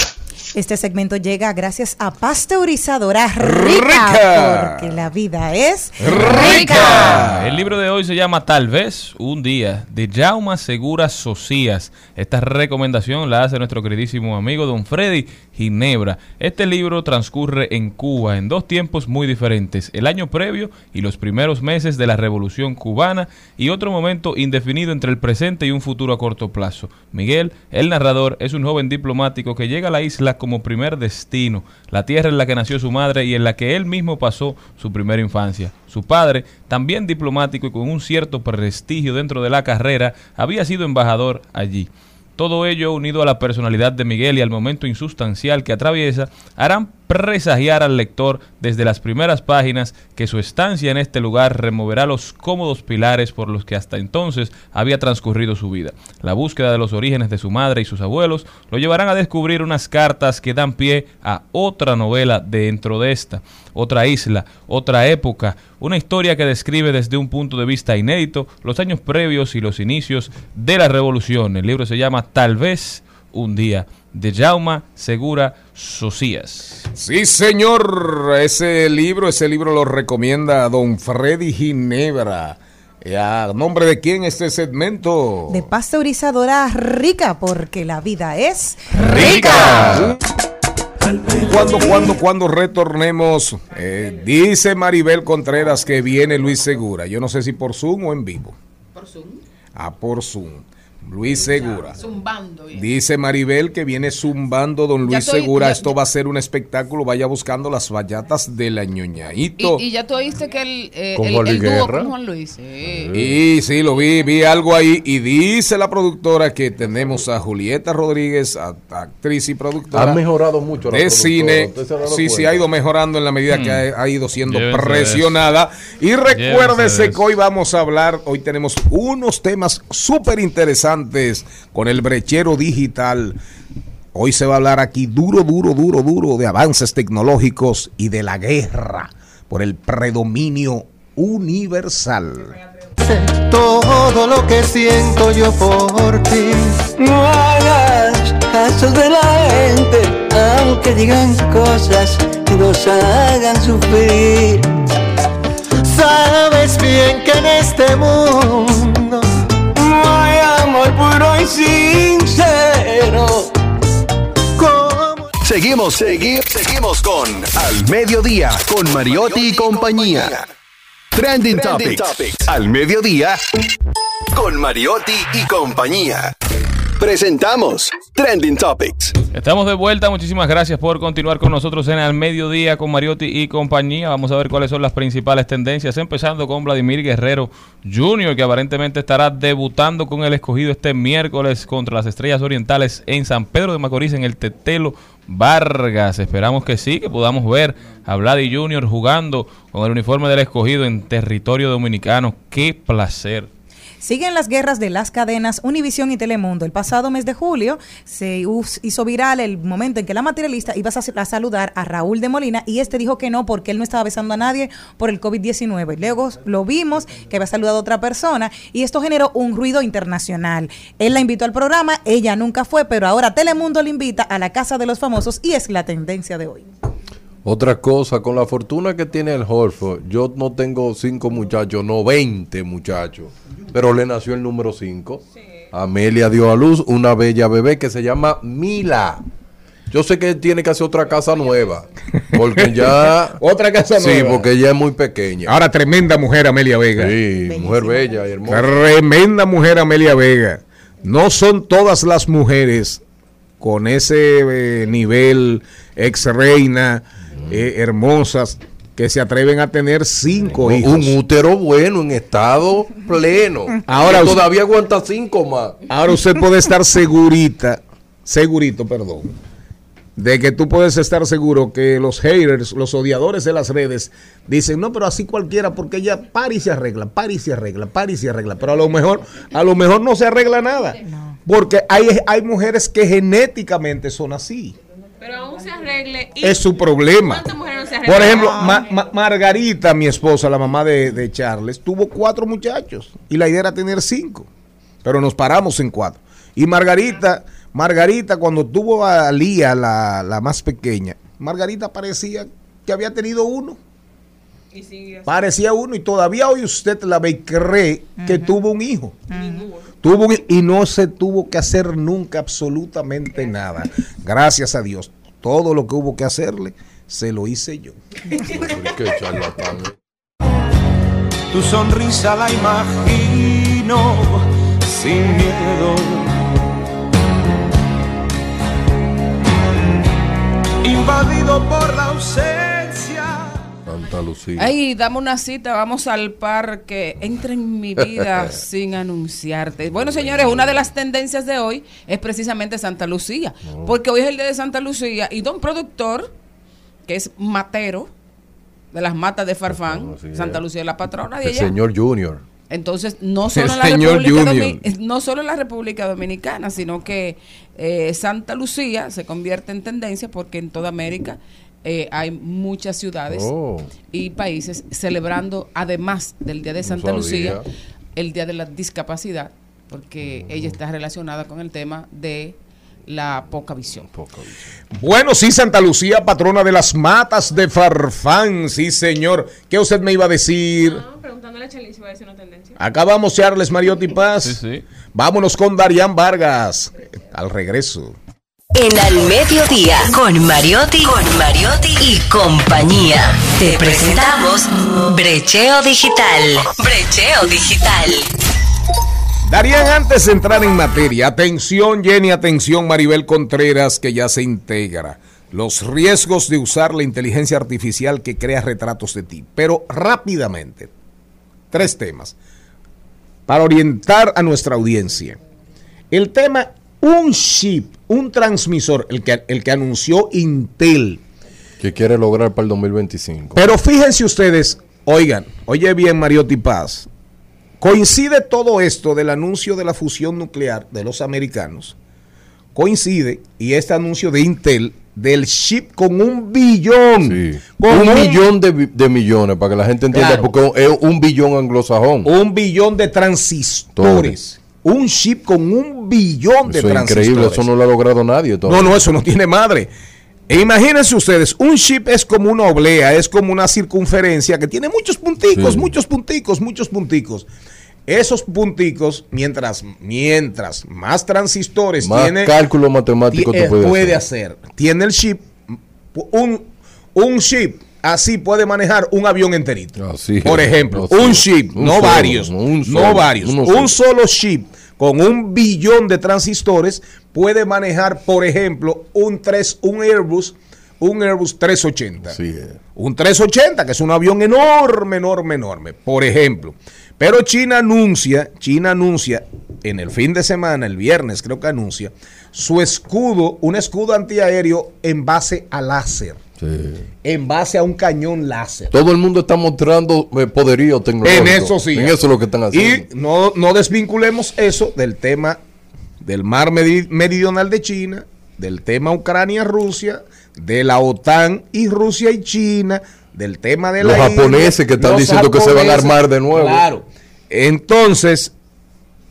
Este segmento llega gracias a Pasteurizadora Rica, Rica. porque la vida es Rica. El libro de hoy se llama Tal vez un día de Jauma Segura Socias. Esta recomendación la hace nuestro queridísimo amigo Don Freddy Ginebra. Este libro transcurre en Cuba en dos tiempos muy diferentes, el año previo y los primeros meses de la Revolución cubana y otro momento indefinido entre el presente y un futuro a corto plazo. Miguel, el narrador, es un joven diplomático que llega a la isla como primer destino, la tierra en la que nació su madre y en la que él mismo pasó su primera infancia. Su padre, también diplomático y con un cierto prestigio dentro de la carrera, había sido embajador allí. Todo ello, unido a la personalidad de Miguel y al momento insustancial que atraviesa, harán presagiar al lector desde las primeras páginas que su estancia en este lugar removerá los cómodos pilares por los que hasta entonces había transcurrido su vida. La búsqueda de los orígenes de su madre y sus abuelos lo llevarán a descubrir unas cartas que dan pie a otra novela dentro de esta, otra isla, otra época, una historia que describe desde un punto de vista inédito los años previos y los inicios de la revolución. El libro se llama Tal vez un día de Jauma Segura Socias. Sí, señor. Ese libro, ese libro lo recomienda don Freddy Ginebra. Eh, ¿A nombre de quién este segmento? de Pasteurizadora Rica, porque la vida es Rica. Cuando, cuando, cuando retornemos, eh, dice Maribel Contreras que viene Luis Segura. Yo no sé si por Zoom o en vivo. Por Zoom. Ah, por Zoom. Luis Segura. Zumbando. bien. Dice Maribel que viene zumbando don Luis estoy- Segura. ya- Esto va a ser un espectáculo. Vaya buscando las vallatas de la ñoñaito. Y, y ya tú oíste que el, eh, Con el, Juan el Luis dúo Guerra. con Juan Luis. Sí. Y sí, lo vi, vi algo ahí. Y dice la productora que tenemos a Julieta Rodríguez, a- actriz y productora. Han mejorado mucho la de cine. ¿usted se ha Sí, sí, ha ido mejorando en la medida que Hmm. ha, ha ido siendo Llévense presionada. Y recuérdese de que hoy vamos a hablar, hoy tenemos unos temas súper interesantes con el brechero digital. Hoy se va a hablar aquí duro, duro, duro, duro de avances tecnológicos y de la guerra por el predominio universal. todo lo que siento yo por ti. No hagas caso de la gente, aunque digan cosas que nos hagan sufrir. Sabes bien que en este mundo sincero. Como Seguimos, segui- seguimos con Al Mediodía, con Mariotti y compañía. Trending, Topics. Al Mediodía, con Mariotti y compañía. Presentamos Trending Topics. Estamos de vuelta, muchísimas gracias por continuar con nosotros en el mediodía con Mariotti y compañía. Vamos a ver cuáles son las principales tendencias, empezando con Vladimir Guerrero Jr., que aparentemente estará debutando con el escogido este miércoles contra las Estrellas Orientales en San Pedro de Macorís, en el Tetelo Vargas. Esperamos que sí, que podamos ver a Vladi Jr. jugando con el uniforme del escogido en territorio dominicano. ¡Qué placer! Siguen las guerras de las cadenas Univisión y Telemundo. El pasado mes de julio se hizo viral el momento en que la materialista iba a saludar a Raúl de Molina y este dijo que no porque él no estaba besando a nadie por el COVID-19. Luego lo vimos que había saludado a otra persona y esto generó un ruido internacional. Él la invitó al programa, ella nunca fue, pero ahora Telemundo le invita a la Casa de los Famosos y es la tendencia de hoy. Otra cosa, con la fortuna que tiene el Horford, yo no tengo cinco muchachos, no 20 muchachos, pero le nació el número 5. Amelia dio a luz una bella bebé que se llama Mila. Yo sé que tiene que hacer otra casa nueva, porque ya... *laughs* Otra casa Sí, nueva. porque ella es muy pequeña. Ahora, tremenda mujer Amelia Vega. Sí, mujer bella y hermosa. Tremenda mujer Amelia Vega. No son todas las mujeres con ese eh, nivel ex reina, eh, hermosas, que se atreven a tener cinco Un- hijos. Un útero bueno, en estado pleno. Ahora Que todavía aguanta cinco más. Ahora usted puede estar segurita, segurito, perdón, de que tú puedes estar seguro que los haters, los odiadores de las redes, dicen, no, pero así cualquiera, porque ella para y se arregla, para y se arregla, para y se arregla. Pero a lo mejor, a lo mejor no se arregla nada. Porque hay, hay mujeres que genéticamente son así. Pero aún se arregle. y- Es su problema. ¿Cuántas mujeres no se arreglan? Por ejemplo, Ma- Ma- Margarita, mi esposa, la mamá de, de Charles, tuvo cuatro muchachos y la idea era tener cinco, pero nos paramos en cuatro. Y Margarita, Margarita cuando tuvo a Lía, la, la más pequeña, Margarita parecía que había tenido uno. Y sigue así. Parecía uno y todavía hoy usted la ve y cree que tuvo un hijo. Tuvo y no se tuvo que hacer nunca absolutamente nada. Gracias a Dios. Todo lo que hubo que hacerle, se lo hice yo. Tu sonrisa la imagino sin miedo. Invadido por la ausencia. Santa Lucía. Ay, dame una cita, vamos al parque. Entra en mi vida *laughs* sin anunciarte. Bueno, señores, una de las tendencias de hoy es precisamente Santa Lucía. Porque hoy es el día de Santa Lucía y don productor, que es matero de las matas de Farfán. Santa Lucía es la patrona de El ella. señor Junior. Entonces, no *laughs* solo, en la República no solo en la República Dominicana, sino que eh, Santa Lucía se convierte en tendencia porque en toda América eh, hay muchas ciudades Oh. y países celebrando, además del Día de Santa. Lucía, el Día de la Discapacidad, porque ella está relacionada con el tema de la poca visión. Bueno, sí, Santa Lucía, patrona de las matas de Farfán. Sí, señor. ¿Qué usted me iba a decir? preguntándole a Chelly si va a decir una tendencia. Acabamos, Charles Mariotti Paz. Sí, sí. Vámonos con Darían Vargas. Al regreso. En Al Mediodía, con Mariotti, con Mariotti y compañía. Te presentamos Brecheo Digital. Brecheo Digital. Darían, antes de entrar en materia, atención Jenny, atención Maribel Contreras, que ya se integra. Los riesgos de usar la inteligencia artificial que crea retratos de ti. Pero rápidamente, tres temas para orientar a nuestra audiencia. El tema, un chip, un transmisor, el que, el que anunció Intel. Que quiere lograr para el 2025. Pero fíjense ustedes, oigan, oye bien Mariotti Paz, coincide todo esto del anuncio de la fusión nuclear de los americanos, coincide, y este anuncio de Intel, del chip con un billón. Sí. Con un millón de, de millones, para que la gente entienda, Claro. porque es un billón anglosajón. Un billón de transistores. Un chip con un billón de Eso es transistores. increíble, eso no lo ha logrado nadie. todavía. No, no, eso no tiene madre. E imagínense ustedes, un chip es como una oblea, es como una circunferencia que tiene muchos punticos, Sí. muchos punticos, muchos punticos. Esos punticos, mientras, mientras más transistores Más tiene, cálculo matemático ti- eh, puede hacer. hacer. Tiene el chip, un, un chip así puede manejar un avión enterito. Así Por ejemplo, así un es. chip, Un no solo, varios, un no solo, varios, uno un solo. chip con un billón de transistores puede manejar, por ejemplo, un 3, un Airbus, un Airbus 380. Así es. Un 380, que es un avión enorme, enorme, enorme, por ejemplo. Pero China anuncia, China anuncia en el fin de semana, el viernes creo que anuncia, su escudo, un escudo antiaéreo en base a láser. En base a un cañón láser. Todo el mundo está mostrando eh, poderío tecnológico. En eso sí. En eso es lo que están haciendo. Y no, no desvinculemos eso del tema del mar meri- meridional de China, del tema Ucrania-Rusia, de la OTAN y Rusia y China, del tema de Los la japoneses India, que están diciendo que se van a armar de nuevo. Claro. Entonces,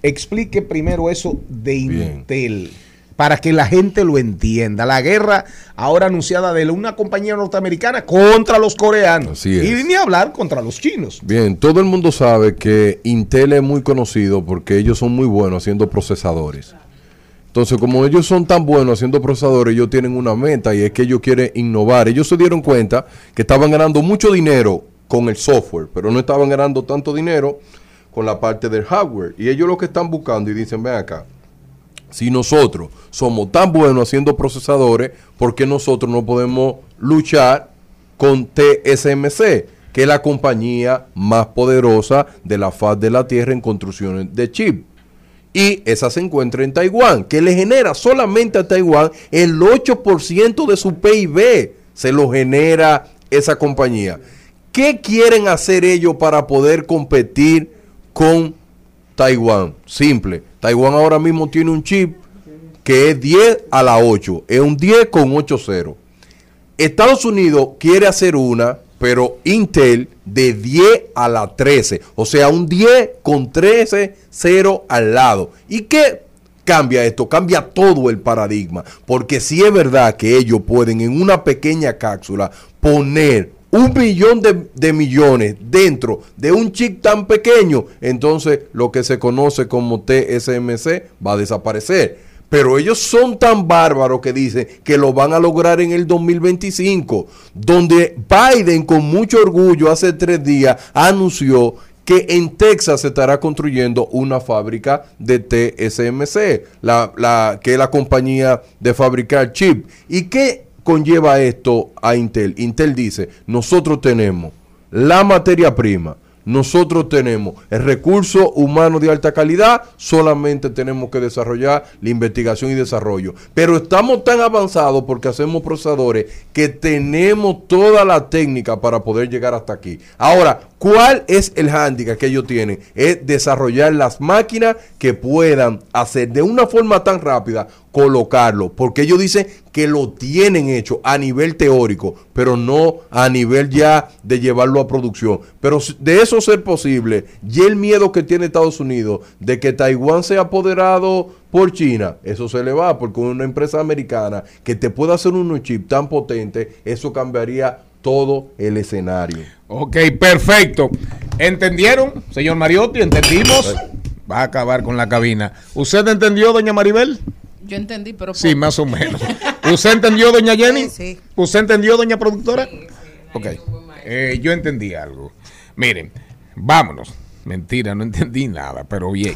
explique primero eso de Intel. Para que la gente lo entienda. La guerra ahora anunciada de una compañía norteamericana contra los coreanos. Así es. Y ni hablar contra los chinos. Bien, todo el mundo sabe que Intel es muy conocido porque ellos son muy buenos haciendo procesadores. Entonces, como ellos son tan buenos haciendo procesadores, ellos tienen una meta y es que ellos quieren innovar. Ellos se dieron cuenta que estaban ganando mucho dinero con el software, pero no estaban ganando tanto dinero con la parte del hardware. Y ellos lo que están buscando y dicen, ven acá, si nosotros somos tan buenos haciendo procesadores, ¿por qué nosotros no podemos luchar con TSMC, que es la compañía más poderosa de la faz de la Tierra en construcciones de chip? Y esa se encuentra en Taiwán, que le genera solamente a Taiwán el 8% de su PIB. Se lo genera esa compañía. ¿Qué quieren hacer ellos para poder competir con Taiwán? Simple. Taiwán ahora mismo tiene un chip que es 10 a la 8. Es un 10 con 8 ceros. Estados Unidos quiere hacer una, pero Intel de 10 a la 13. O sea, un 10 con 13 0 al lado. ¿Y qué cambia esto? Cambia todo el paradigma. Porque si es verdad que ellos pueden en una pequeña cápsula poner un millón de, de millones dentro de un chip tan pequeño, entonces lo que se conoce como TSMC va a desaparecer. Pero ellos son tan bárbaros que dicen que lo van a lograr en el 2025, donde Biden con mucho orgullo hace tres días anunció que en Texas se estará construyendo una fábrica de TSMC, la, la- que es la compañía de fabricar chip. ¿Y qué conlleva esto a Intel? Intel dice, nosotros tenemos la materia prima, nosotros tenemos el recurso humano de alta calidad, solamente tenemos que desarrollar la investigación y desarrollo. Pero estamos tan avanzados porque hacemos procesadores que tenemos toda la técnica para poder llegar hasta aquí. Ahora, ¿cuál es el hándicap que ellos tienen? Es desarrollar las máquinas que puedan hacer de una forma tan rápida colocarlo, porque ellos dicen que lo tienen hecho a nivel teórico, pero no a nivel ya de llevarlo a producción. Pero de eso ser posible, y el miedo que tiene Estados Unidos de que Taiwán sea apoderado por China, eso se le va, porque una empresa americana que te pueda hacer un chip tan potente, eso cambiaría todo el escenario. Ok, perfecto. ¿Entendieron, señor Mariotti? ¿Entendimos? Va a acabar con la cabina. ¿Usted entendió, doña Maribel? Yo entendí, pero Sí, poco. más o menos. *laughs* ¿Usted entendió, doña Jenny? Sí, sí. ¿Usted entendió, doña productora? Ok. Eh, yo entendí algo. Miren, vámonos. Mentira, no entendí nada, pero bien.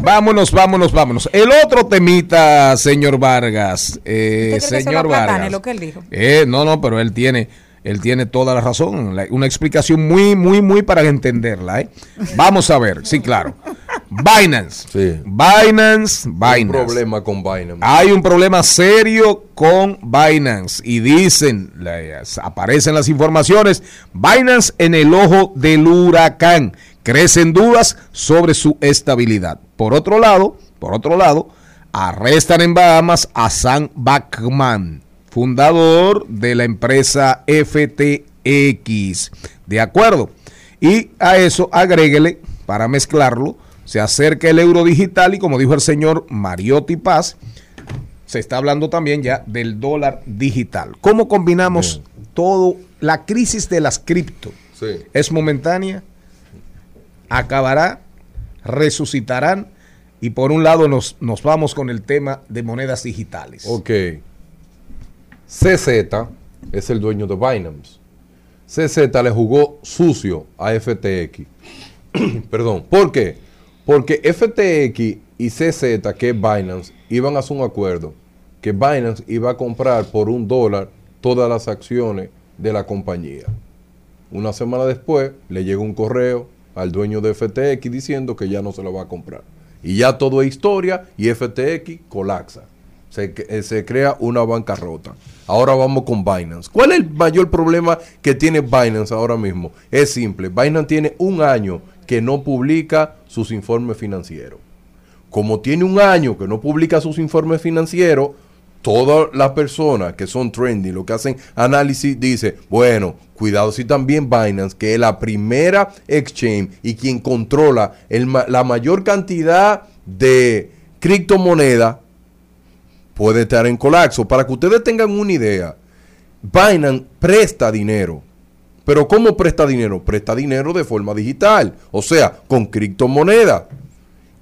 Vámonos, vámonos, vámonos. El otro temita, señor Vargas. Eh, ¿Usted cree que se señor platane Vargas. lo que él dijo? Eh, no, no, pero él tiene, él tiene toda la razón. Una explicación muy, muy, muy para entenderla. ¿eh? Vamos a ver, sí, claro. Binance. Sí. Binance, Binance. Un problema con Binance. Hay un problema serio con Binance y dicen, las- aparecen las informaciones, Binance en el ojo del huracán. Crecen dudas sobre su estabilidad. Por otro lado, por otro lado, arrestan en Bahamas a Sam Backman, fundador de la empresa FTX. De acuerdo. Y a eso agréguele, para mezclarlo, se acerca el euro digital y como dijo el señor Mariotti Paz, se está hablando también ya del dólar digital. ¿Cómo combinamos todo? La crisis de las cripto Sí. es momentánea, acabará, resucitarán y por un lado nos, nos vamos con el tema de monedas digitales. Ok. CZ es el dueño de Binance. CZ le jugó sucio a FTX. *clears throat* Perdón. ¿Por qué? Porque FTX y CZ, que es Binance, iban a hacer un acuerdo que Binance iba a comprar por un dólar todas las acciones de la compañía. Una semana después le llega un correo al dueño de FTX diciendo que ya no se lo va a comprar. Y ya todo es historia y FTX colapsa. Se, eh, se crea una bancarrota. Ahora vamos con Binance. ¿Cuál es el mayor problema que tiene Binance ahora mismo? Es simple. Binance tiene un año que no publica sus informes financieros. Como tiene un año que no publica sus informes financieros, todas las personas que son trendy, lo que hacen análisis, dice, bueno, cuidado si también Binance, que es la primera exchange y quien controla la mayor cantidad de criptomonedas, puede estar en colapso. Para que ustedes tengan una idea, Binance presta dinero. Pero ¿cómo presta dinero? Presta dinero de forma digital, o sea, con criptomonedas.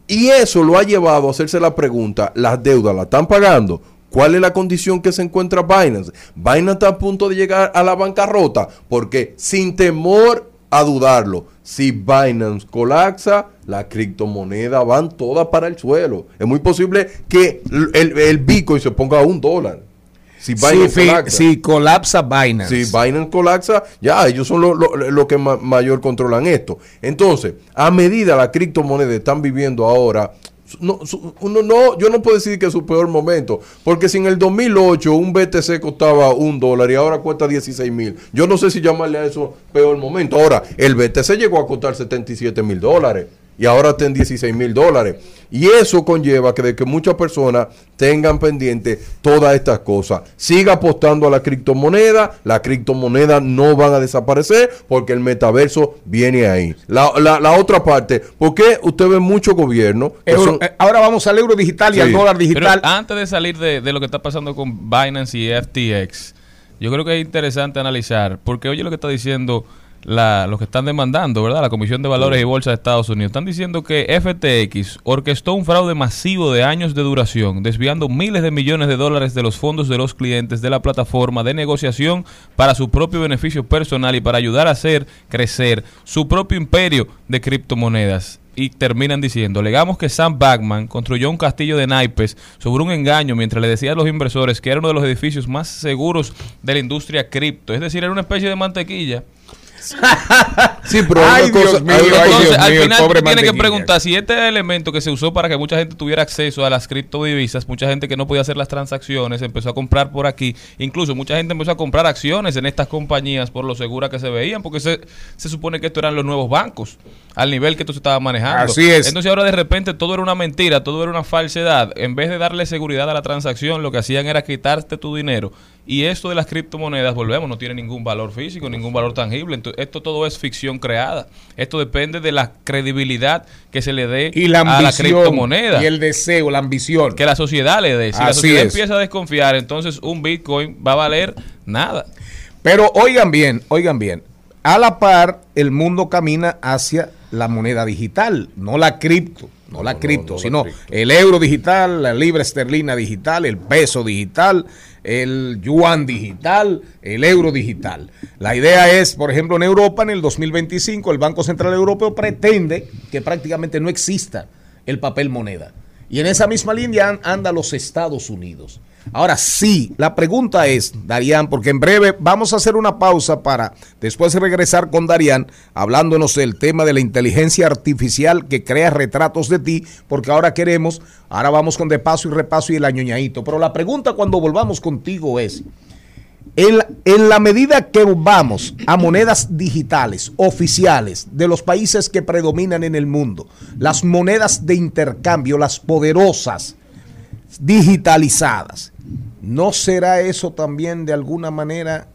Y eso lo ha llevado a hacerse la pregunta, ¿las deudas las están pagando? ¿Cuál es la condición que se encuentra Binance? Binance está a punto de llegar a la bancarrota porque sin temor a dudarlo, si Binance colapsa, las criptomonedas van todas para el suelo. Es muy posible que el, el Bitcoin se ponga a un dólar. Si Binance colapsa. si colapsa Binance. Si Binance colapsa, ya ellos son los lo, lo que ma- mayor controlan esto. Entonces, a medida las criptomonedas están viviendo ahora, no, su- no, yo no puedo decir que es su peor momento, porque si en el 2008 un BTC costaba un dólar y ahora cuesta 16 mil, yo no sé si llamarle a eso peor momento. Ahora, el BTC llegó a costar 77 mil dólares y ahora está en 16 mil dólares. Y eso conlleva que de que muchas personas tengan pendiente todas estas cosas. Siga apostando a la criptomoneda, las criptomonedas no van a desaparecer porque el metaverso viene ahí. La, la- la otra parte, ¿por qué usted ve mucho gobierno? que Euro- son- eh, ahora vamos al euro digital y Sí. al dólar Pero digital. antes de salir de, de lo que está pasando con Binance y FTX, yo creo que es interesante analizar, porque oye lo que está diciendo la, los que están demandando, ¿verdad? La Comisión de Valores y Bolsa de Estados Unidos. Están diciendo que FTX orquestó un fraude masivo de años de duración, desviando miles de millones de dólares de los fondos de los clientes de la plataforma de negociación para su propio beneficio personal y para ayudar a hacer crecer su propio imperio de criptomonedas y terminan diciendo, legamos que Sam Backman construyó un castillo de naipes sobre un engaño mientras le decía a los inversores que era uno de los edificios más seguros de la industria cripto. Es decir, era una especie de mantequilla. Sí, pero Ay, Dios mío, ay, Entonces, Dios al mío, final pobre tienes que preguntar si este elemento que se usó para que mucha gente tuviera acceso a las criptodivisas, mucha gente que no podía hacer las transacciones empezó a comprar por aquí, incluso mucha gente empezó a comprar acciones en estas compañías por lo segura que se veían, porque se, se supone que estos eran los nuevos bancos, al nivel que esto se estaba manejando. Así es. Entonces ahora de repente todo era una mentira, todo era una falsedad. En vez de darle seguridad a la transacción, lo que hacían era quitarte tu dinero. Y esto de las criptomonedas, volvemos, no tiene ningún valor físico, ningún valor tangible. Entonces, esto todo es ficción creada. Esto depende de la credibilidad que se le dé y la a la ambición criptomoneda. y el deseo, la ambición. Que la sociedad le dé. Si la Así sociedad es. empieza a desconfiar, entonces un Bitcoin va a valer nada. Pero oigan bien, oigan bien. A la par, el mundo camina hacia la moneda digital, no la cripto, no, la cripto, no sino cripto. el euro digital, la libra esterlina digital, el peso digital, el yuan digital, el euro digital. La idea es, por ejemplo, en Europa, en el 2025, el Banco Central Europeo pretende que prácticamente no exista el papel moneda. Y en esa misma línea an- anda los Estados Unidos. Ahora sí, la pregunta es, Darían, porque en breve vamos a hacer una pausa para después regresar con Darían, hablándonos del tema de la inteligencia artificial que crea retratos de ti, porque ahora queremos, ahora vamos con de paso y repaso y el añoñadito. Pero la pregunta cuando volvamos contigo es, en la, en la medida que vamos a monedas digitales oficiales de los países que predominan en el mundo, las monedas de intercambio, las poderosas, digitalizadas, ¿no será eso también de alguna manera,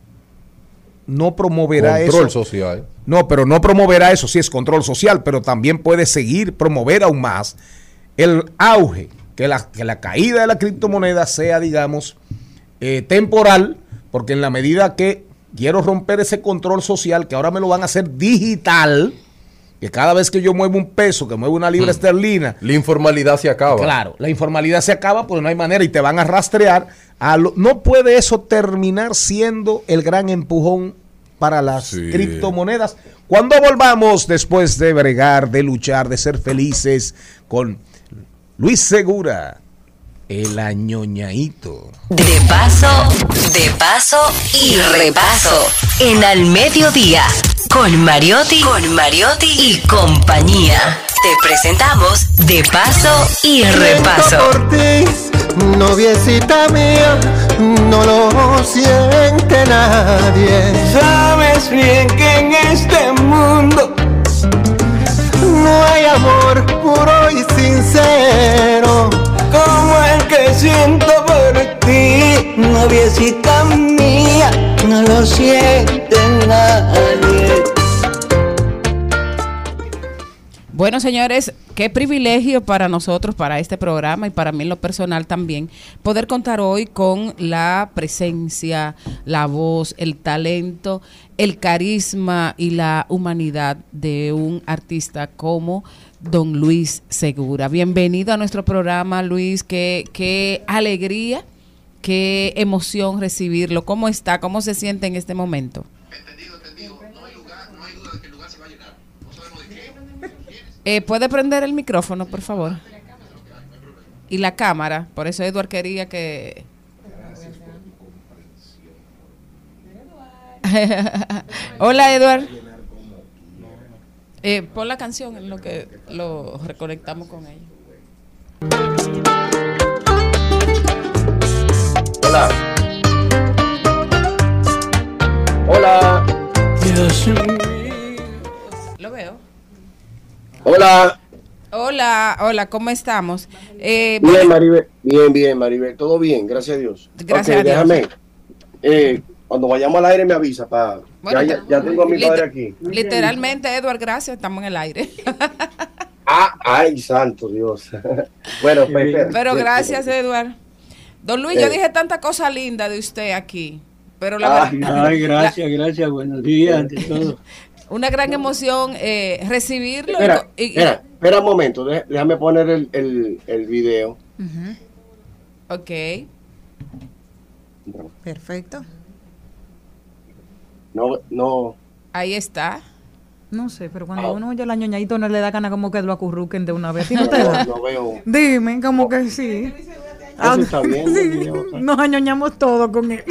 no promoverá Control eso? social. No, pero no promoverá eso, sí es control social, pero también puede seguir, promover aún más el auge, que la, que la caída de la criptomoneda sea, digamos, eh, temporal, porque en la medida que quiero romper ese control social, que ahora me lo van a hacer digital, que cada vez que yo muevo un peso, que muevo una libra esterlina, La informalidad se acaba. Claro, la informalidad se acaba, pues no hay manera y te van a rastrear. A lo- no puede eso terminar siendo el gran empujón para las Sí. criptomonedas. Cuando volvamos después de bregar, de luchar, de ser felices con Luis Segura, el añoñaito. De paso, de paso y repaso. En al mediodía, con Mariotti, con Mariotti y compañía. Te presentamos De Paso y Repaso. por ti, noviecita mía, no lo siente nadie. Sabes bien que en este mundo no hay amor puro y sincero como el que siento por ti, noviecita mía, no lo siente nadie. Bueno, señores, qué privilegio para nosotros, para este programa y para mí en lo personal también, poder contar hoy con la presencia, la voz, el talento, el carisma y la humanidad de un artista como don Luis Segura. Bienvenido a nuestro programa, Luis. Qué, qué alegría, qué emoción recibirlo. ¿Cómo está? ¿Cómo se siente en este momento? Eh, ¿Puede prender el micrófono, por favor? Y la cámara. Por eso Edward quería que... *laughs* Hola, Edward. Eh, pon la canción en lo que lo reconectamos con ella. Hola. Hola. Lo veo. Hola. Hola, hola, ¿cómo estamos? Eh, Bien, Maribel. Bien, bien, Maribel. Todo bien, gracias a Dios. Gracias Ok, a Dios. déjame. Eh, cuando vayamos al aire me avisa. Pa... Bueno, ya, ya, ya tengo a mi padre aquí. Literalmente, Edward, gracias, estamos en el aire. *laughs* Ah, ay, santo Dios. *laughs* bueno, pues, espera. Pero gracias. Edward. Don Luis, yo Eh. dije tanta cosa linda de usted aquí, pero la Ah, verdad, *laughs* Ay, gracias, gracias, buenos días, ante todo. una gran emoción eh, recibirlo. y Espera, y- espera, espera un momento. dé- Déjame poner el, el, el video. ok. Perfecto. No, no. Ahí está. No sé, pero cuando Ah. uno oye la ñoñadito no le da gana como que lo acurruquen de una vez. ¿Sí no te No, da? no veo. Dime, como que sí. Eso está bien, sí, Nos añoñamos todo con él.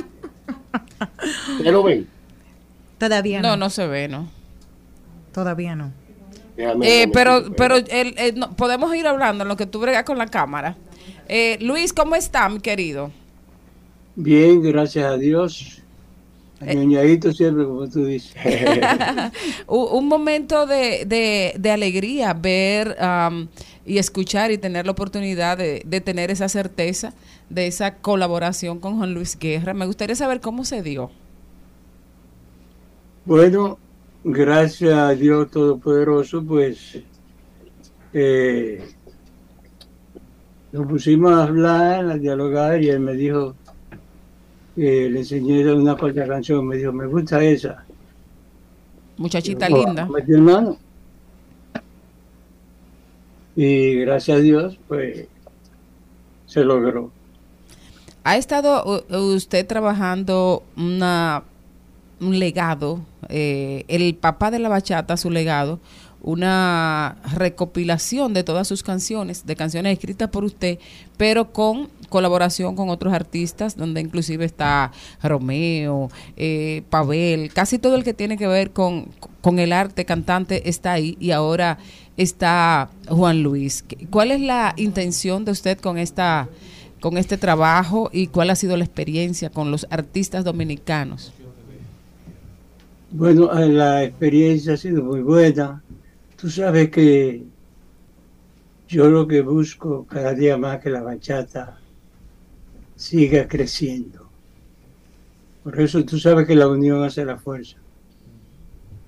¿Ustedes lo ven? Todavía no. No, no se ve, ¿no? Todavía no. Déjame Eh, pero pero el- el- no, podemos ir hablando en lo que tú bregas con la cámara. Eh, Luis, ¿cómo está, mi querido? Bien, gracias a Dios. Añoñadito siempre, como tú dices. *laughs* Un momento de, de- de alegría ver y escuchar y tener la oportunidad de, de tener esa certeza de esa colaboración con Juan Luis Guerra. Me gustaría saber cómo se dio. Bueno, gracias a Dios Todopoderoso, pues eh, nos pusimos a hablar, a dialogar y él me dijo, le enseñé una corta canción, me dijo, me gusta esa. Muchachita linda. "Mete mano". Y gracias a Dios, pues se logró. ¿Ha estado usted trabajando una, un legado, eh, el papá de la bachata, su legado, una recopilación de todas sus canciones, de canciones escritas por usted, pero con colaboración con otros artistas, donde inclusive está Romeo, eh, Pavel, casi todo el que tiene que ver con, con el arte cantante está ahí y ahora está Juan Luis. ¿Qué- ¿Cuál es la intención de usted con esta con este trabajo y cuál ha sido la experiencia con los artistas dominicanos? Bueno, eh, la experiencia ha sido muy buena. Tú sabes que yo lo que busco cada día más que la bachata siga creciendo. Por eso tú sabes que la unión hace la fuerza.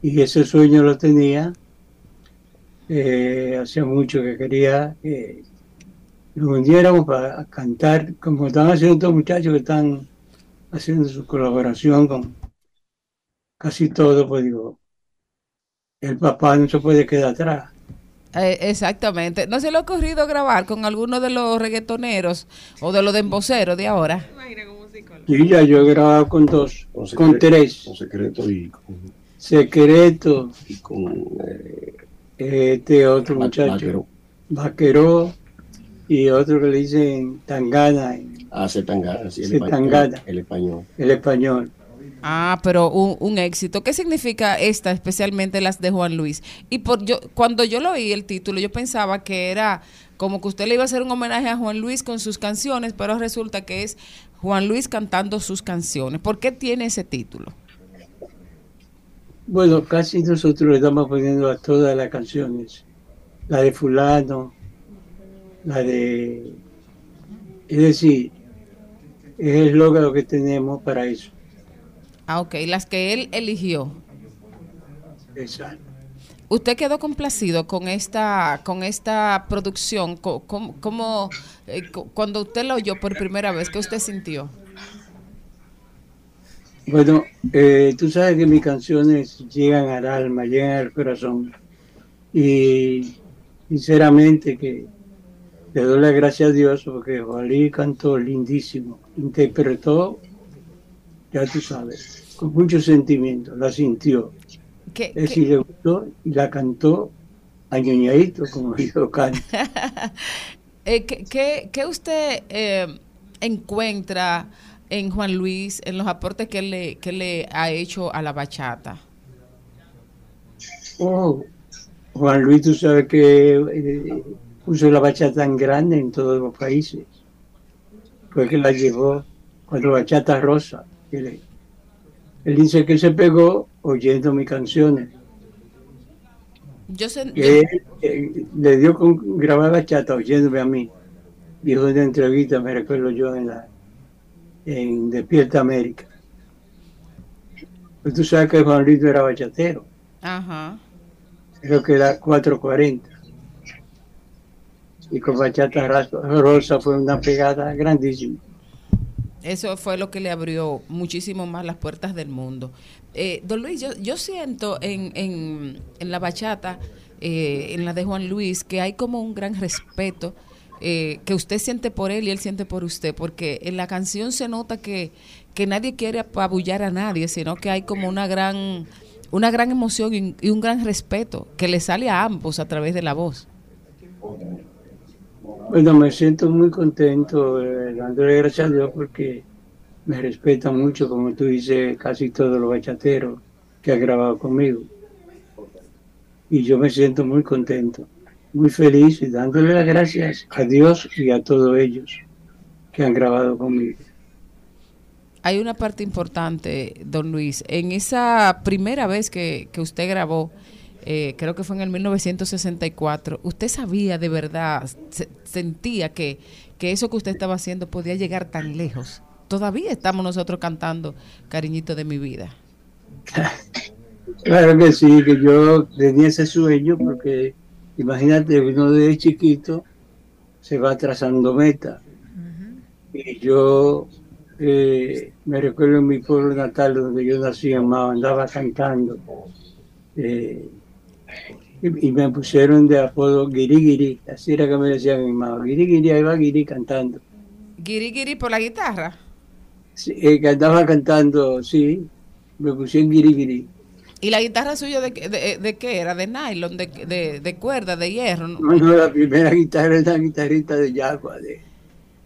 Y ese sueño lo tenía. eh, hacía mucho que quería que nos uniéramos para cantar, como están haciendo estos muchachos que están haciendo su colaboración con casi todo, pues digo, el papá no se puede quedar atrás. Eh, exactamente. ¿No se le ha ocurrido grabar con alguno de los reggaetoneros o de los demboceros de ahora? Y ya yo he grabado con dos, Con con, tres, Con secreto y con, Secreto, y con eh, este otro Va- muchacho, Vaquero. Vaqueró, y otro que le dicen Tangana, Ah, Zetangana, sí, el español. El español. el español. Ah, pero un, éxito. ¿Qué significa esta, especialmente las de Juan Luis? Y por yo cuando yo lo oí el título, yo pensaba que era como que usted le iba a hacer un homenaje a Juan Luis con sus canciones, pero resulta que es Juan Luis cantando sus canciones. ¿Por qué tiene ese título? Bueno, casi nosotros le estamos poniendo a todas las canciones. La de fulano, la de... Es decir, es el eslogan que tenemos para eso. Ah, ok, las que él eligió. Exacto. ¿Usted quedó complacido con esta con esta producción? Com- ¿Cómo, eh, cu- cuando usted la oyó por primera vez, qué usted sintió? Bueno, eh, tú sabes que mis canciones llegan al alma, llegan al corazón. Y sinceramente que le doy las gracias a Dios porque Luis cantó lindísimo, interpretó, ya tú sabes, con mucho sentimiento, la sintió. ¿Qué, Es decir, le gustó y la cantó añoñadito, como *laughs* yo canto. *laughs* Eh, ¿qué, qué- qué usted eh, encuentra en Juan Luis, en los aportes que le, que le ha hecho a la bachata? Oh, Juan Luis, tú sabes que eh, puso la bachata tan grande en todos los países. Fue que la llevó cuando bachata rosa. Él, él dice que se pegó oyendo mis canciones. Yo sé, Que él, le dio con grabar bachata oyéndome a mí. Dijo en una entrevista, me recuerdo yo, en la en Despierta América. Pues tú sabes que Juan Luis era bachatero. Ajá. creo que era 440. Y con Bachata Rosa fue una pegada grandísima. Eso fue lo que le abrió muchísimo más las puertas del mundo. Eh, don Luis, yo, yo siento en, en, en la bachata, eh, en la de Juan Luis, que hay como un gran respeto eh, que usted siente por él y él siente por usted, porque en la canción se nota que, que nadie quiere apabullar a nadie, sino que hay como una gran, una gran emoción y, y un gran respeto que le sale a ambos a través de la voz. Bueno, me siento muy contento, eh, dándole gracias a Dios porque me respeta mucho, como tú dices, casi todos los bachateros que han grabado conmigo. Y yo me siento muy contento, muy feliz y dándole las gracias a Dios y a todos ellos que han grabado conmigo. Hay una parte importante, don Luis. En esa primera vez que, que usted grabó, eh, creo que fue en el 1964, usted sabía de verdad, se- sentía que, que eso que usted estaba haciendo podía llegar tan lejos. Todavía estamos nosotros cantando Cariñito de mi vida. Claro que sí, que yo tenía ese sueño porque imagínate, uno de chiquito se va trazando meta. Y yo eh, me recuerdo en mi pueblo natal donde yo nací Mao, andaba cantando. eh, y, y me pusieron de apodo Guiri Guiri, así era que me decían en Mao, Guiri Guiri, ahí va Guiri cantando. Guiri Guiri por la guitarra. Sí, eh, que andaba cantando, sí, me pusieron Guiri Guiri. ¿Y la guitarra suya de, de, de qué era? ¿De nylon? ¿De, de, de cuerda? ¿De hierro? ¿no? No, no, la primera guitarra es una guitarrita de yagua, de,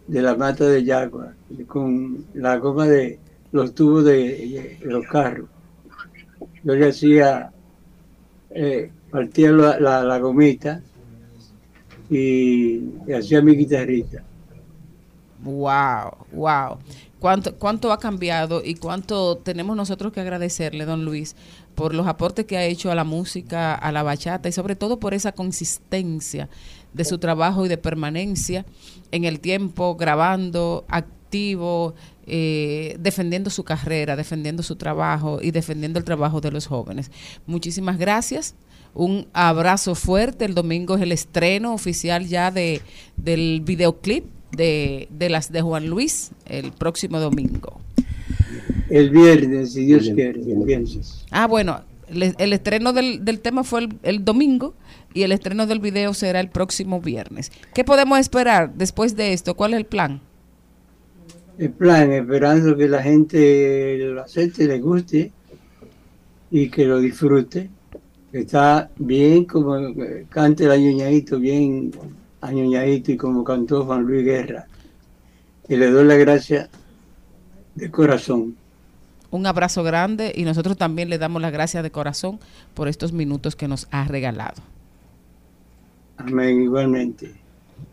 de la mata de yagua, con la goma de los tubos de, de los carros. Yo le hacía, eh, partía la, la, gomita y, y hacía mi guitarrita. Wow, wow. ¿Cuánto, ¿Cuánto ha cambiado y cuánto tenemos nosotros que agradecerle, don Luis, por los aportes que ha hecho a la música, a la bachata y sobre todo por esa consistencia de su trabajo y de permanencia en el tiempo, grabando, activo, eh, defendiendo su carrera, defendiendo su trabajo y defendiendo el trabajo de los jóvenes. Muchísimas gracias. Un abrazo fuerte. El domingo es el estreno oficial ya de, del videoclip de, de las de Juan Luis, el próximo domingo. El viernes, si Dios quiere, el viernes. Ah, bueno, el, el estreno del, del tema fue el, el domingo y el estreno del video será el próximo viernes. ¿Qué podemos esperar después de esto? ¿Cuál es el plan? El plan, esperando que la gente lo acepte, le guste y que lo disfrute. Está bien como eh, cante el añoñadito, bien añoñadito y como cantó Juan Luis Guerra. Y le doy la gracia de corazón. Un abrazo grande y nosotros también le damos las gracias de corazón por estos minutos que nos ha regalado. Amén, igualmente.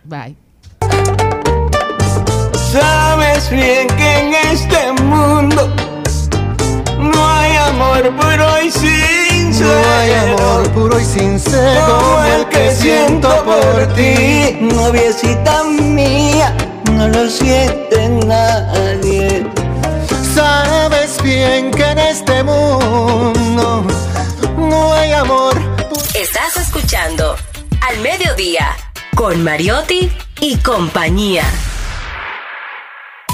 Bye. Sabes bien que en este mundo no hay amor puro y sincero. No hay amor puro y sincero como el que siento por ti. Noviecita mía, no lo siente nadie. Sabes bien que en este mundo no hay amor. Estás escuchando Al Mediodía con Mariotti y compañía.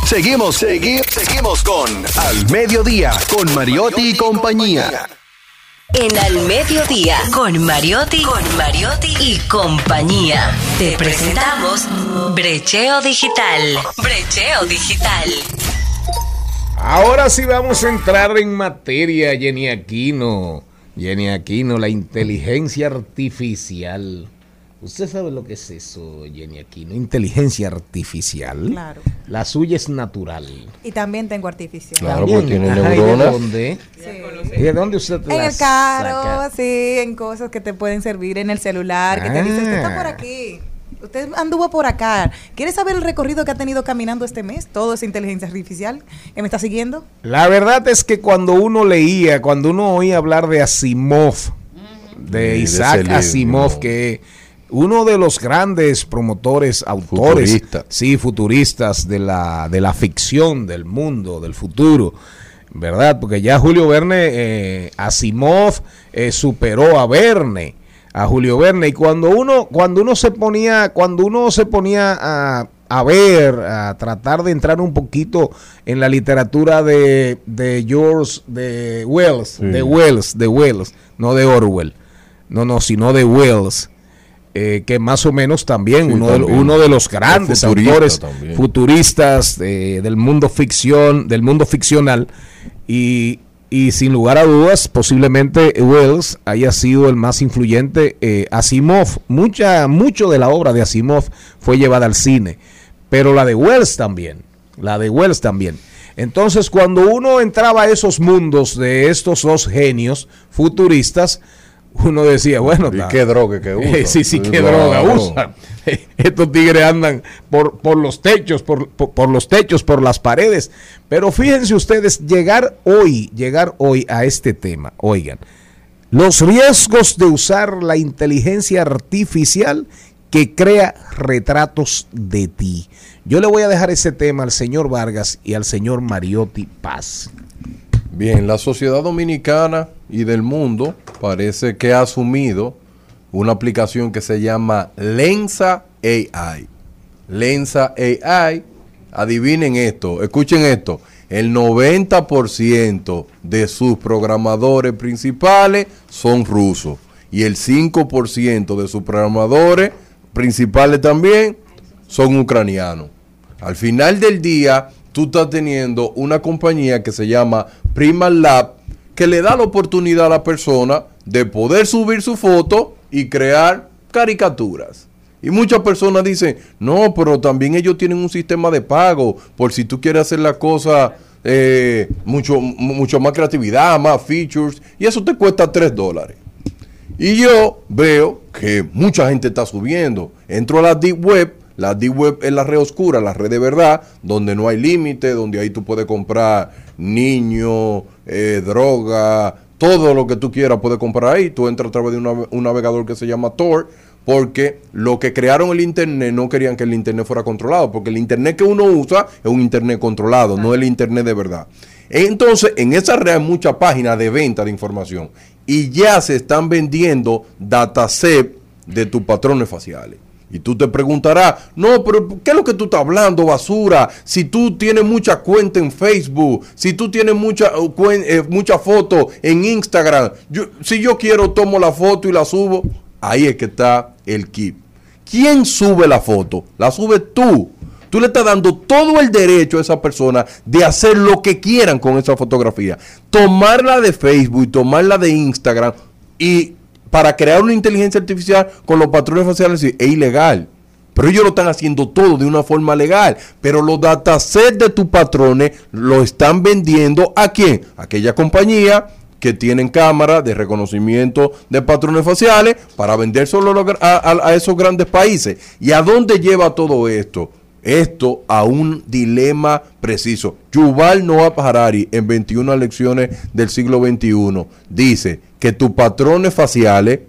Seguimos, seguimos, seguimos con Al Mediodía, con Mariotti y compañía. En Al Mediodía con Mariotti, con Mariotti y compañía. Te presentamos Brecheo Digital. Brecheo Digital. Ahora sí vamos a entrar en materia, Jenny Aquino. Jenny Aquino, la inteligencia artificial. ¿Usted sabe lo que es eso, Jenny Aquino? Inteligencia artificial. Claro. La suya es natural. Y también tengo artificial. Claro, También. pues tiene ¿y de neuronas. dónde? ¿Y de dónde usted En la el carro, saca? sí, en cosas que te pueden servir en el celular, que te dice, usted está por Ah. aquí. Usted anduvo por acá. ¿Quiere saber el recorrido que ha tenido caminando este mes? Todo es inteligencia artificial. ¿Que me está siguiendo? La verdad es que cuando uno leía, cuando uno oía hablar de Asimov, de Isaac. Asimov, que uno de los grandes promotores, autores, Futurista. sí, futuristas de la, de la ficción, del mundo, del futuro, ¿verdad? Porque ya Julio Verne, eh, Asimov eh, superó a Verne, a Julio Verne, y cuando uno, cuando uno se ponía, cuando uno se ponía a, a ver, a tratar de entrar un poquito en la literatura de, de George, de Wells, Sí. de Wells, de Wells, no de Orwell, no, no, sino de Wells. Eh, que más o menos también, Sí, uno, de, también. uno de los grandes futurista autores también. futuristas eh, del mundo ficción, del mundo ficcional y, y sin lugar a dudas posiblemente Wells haya sido el más influyente. eh, Asimov, mucha, mucho de la obra de Asimov fue llevada al cine, pero la de Wells también, la de Wells también. Entonces cuando uno entraba a esos mundos de estos dos genios futuristas, uno decía, bueno, ¿Y qué droga que *laughs* usan? Eh, sí, sí, qué Claro. droga usan. *laughs* Estos tigres andan por, por los techos, por, por- por los techos, por las paredes. Pero fíjense ustedes, llegar hoy, llegar hoy a este tema, oigan, los riesgos de usar la inteligencia artificial que crea retratos de ti. Yo le voy a dejar ese tema al señor Vargas y al señor Mariotti Paz. Bien, la sociedad dominicana y del mundo parece que ha asumido una aplicación que se llama Lensa AI. Lensa AI, adivinen esto, escuchen esto, el 90% de sus programadores principales son rusos y el 5% de sus programadores principales también son ucranianos. Al final del día, tú estás teniendo una compañía que se llama Prima Lab que le da la oportunidad a la persona de poder subir su foto y crear caricaturas. Y muchas personas dicen, no, pero también ellos tienen un sistema de pago por si tú quieres hacer la cosa eh, mucho, mucho más creatividad, más features, y eso te cuesta 3 dólares. Y yo veo que mucha gente está subiendo. Entro a la Deep Web. La Deep Web es la red oscura, la red de verdad, donde no hay límite, donde ahí tú puedes comprar niños, eh, droga, todo lo que tú quieras puedes comprar ahí. Tú entras a través de un navegador que se llama Tor, porque lo que crearon el Internet no querían que el Internet fuera controlado, porque el Internet que uno usa es un Internet controlado, no el Internet de verdad. Entonces, en esa red hay muchas páginas de venta de información y ya se están vendiendo dataset de tus patrones faciales. Y tú te preguntarás, no, pero ¿qué es lo que tú estás hablando, basura? Si tú tienes mucha cuenta en Facebook, si tú tienes mucha, uh, eh, mucha foto en Instagram, si yo quiero tomo la foto y la subo, ahí es que está el kit. ¿Quién sube la foto? La subes tú. Tú le estás dando todo el derecho a esa persona de hacer lo que quieran con esa fotografía. Tomarla de Facebook, tomarla de Instagram y para crear una inteligencia artificial con los patrones faciales es ilegal. Pero ellos lo están haciendo todo de una forma legal. Pero los datasets de tus patrones lo están vendiendo a quién? A aquella compañía que tienen cámara de reconocimiento de patrones faciales para vender solo a esos grandes países. ¿Y a dónde lleva todo esto? Esto a un dilema preciso. Yuval Noah Harari, en 21 lecciones del siglo XXI, dice que tus patrones faciales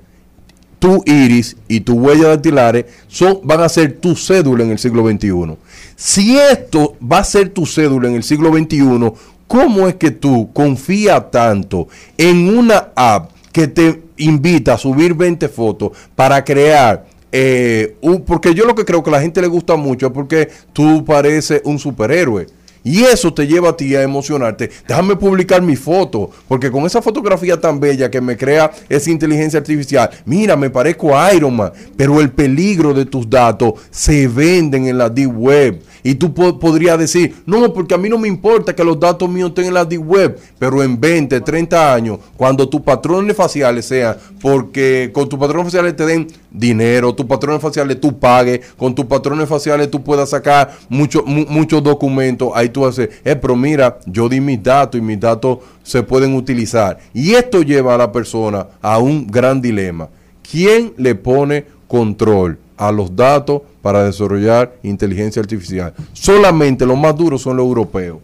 tu iris y tu huella dactilares son, van a ser tu cédula en el siglo XXI. Si esto va a ser tu cédula en el siglo XXI, ¿cómo es que tú confías tanto en una app que te invita a subir 20 fotos para crear eh, porque yo lo que creo que a la gente le gusta mucho es porque tú pareces un superhéroe. Y eso te lleva a ti a emocionarte. Déjame publicar mi foto, porque con esa fotografía tan bella que me crea esa inteligencia artificial, mira, me parezco a Iron Man, pero el peligro de tus datos se venden en la deep web. Y tú po- podrías decir, no, porque a mí no me importa que los datos míos estén en la deep web, pero en 20, 30 años, cuando tus patrones faciales sean, porque con tus patrones faciales te den dinero, tus patrones faciales tú pagues, con tus patrones faciales tú puedas sacar mucho- mu- muchos documentos, ahí tú haces, eh, pero mira, yo di mis datos y mis datos se pueden utilizar. Y esto lleva a la persona a un gran dilema. ¿Quién le pone control a los datos para desarrollar inteligencia artificial? Solamente los más duros son los europeos.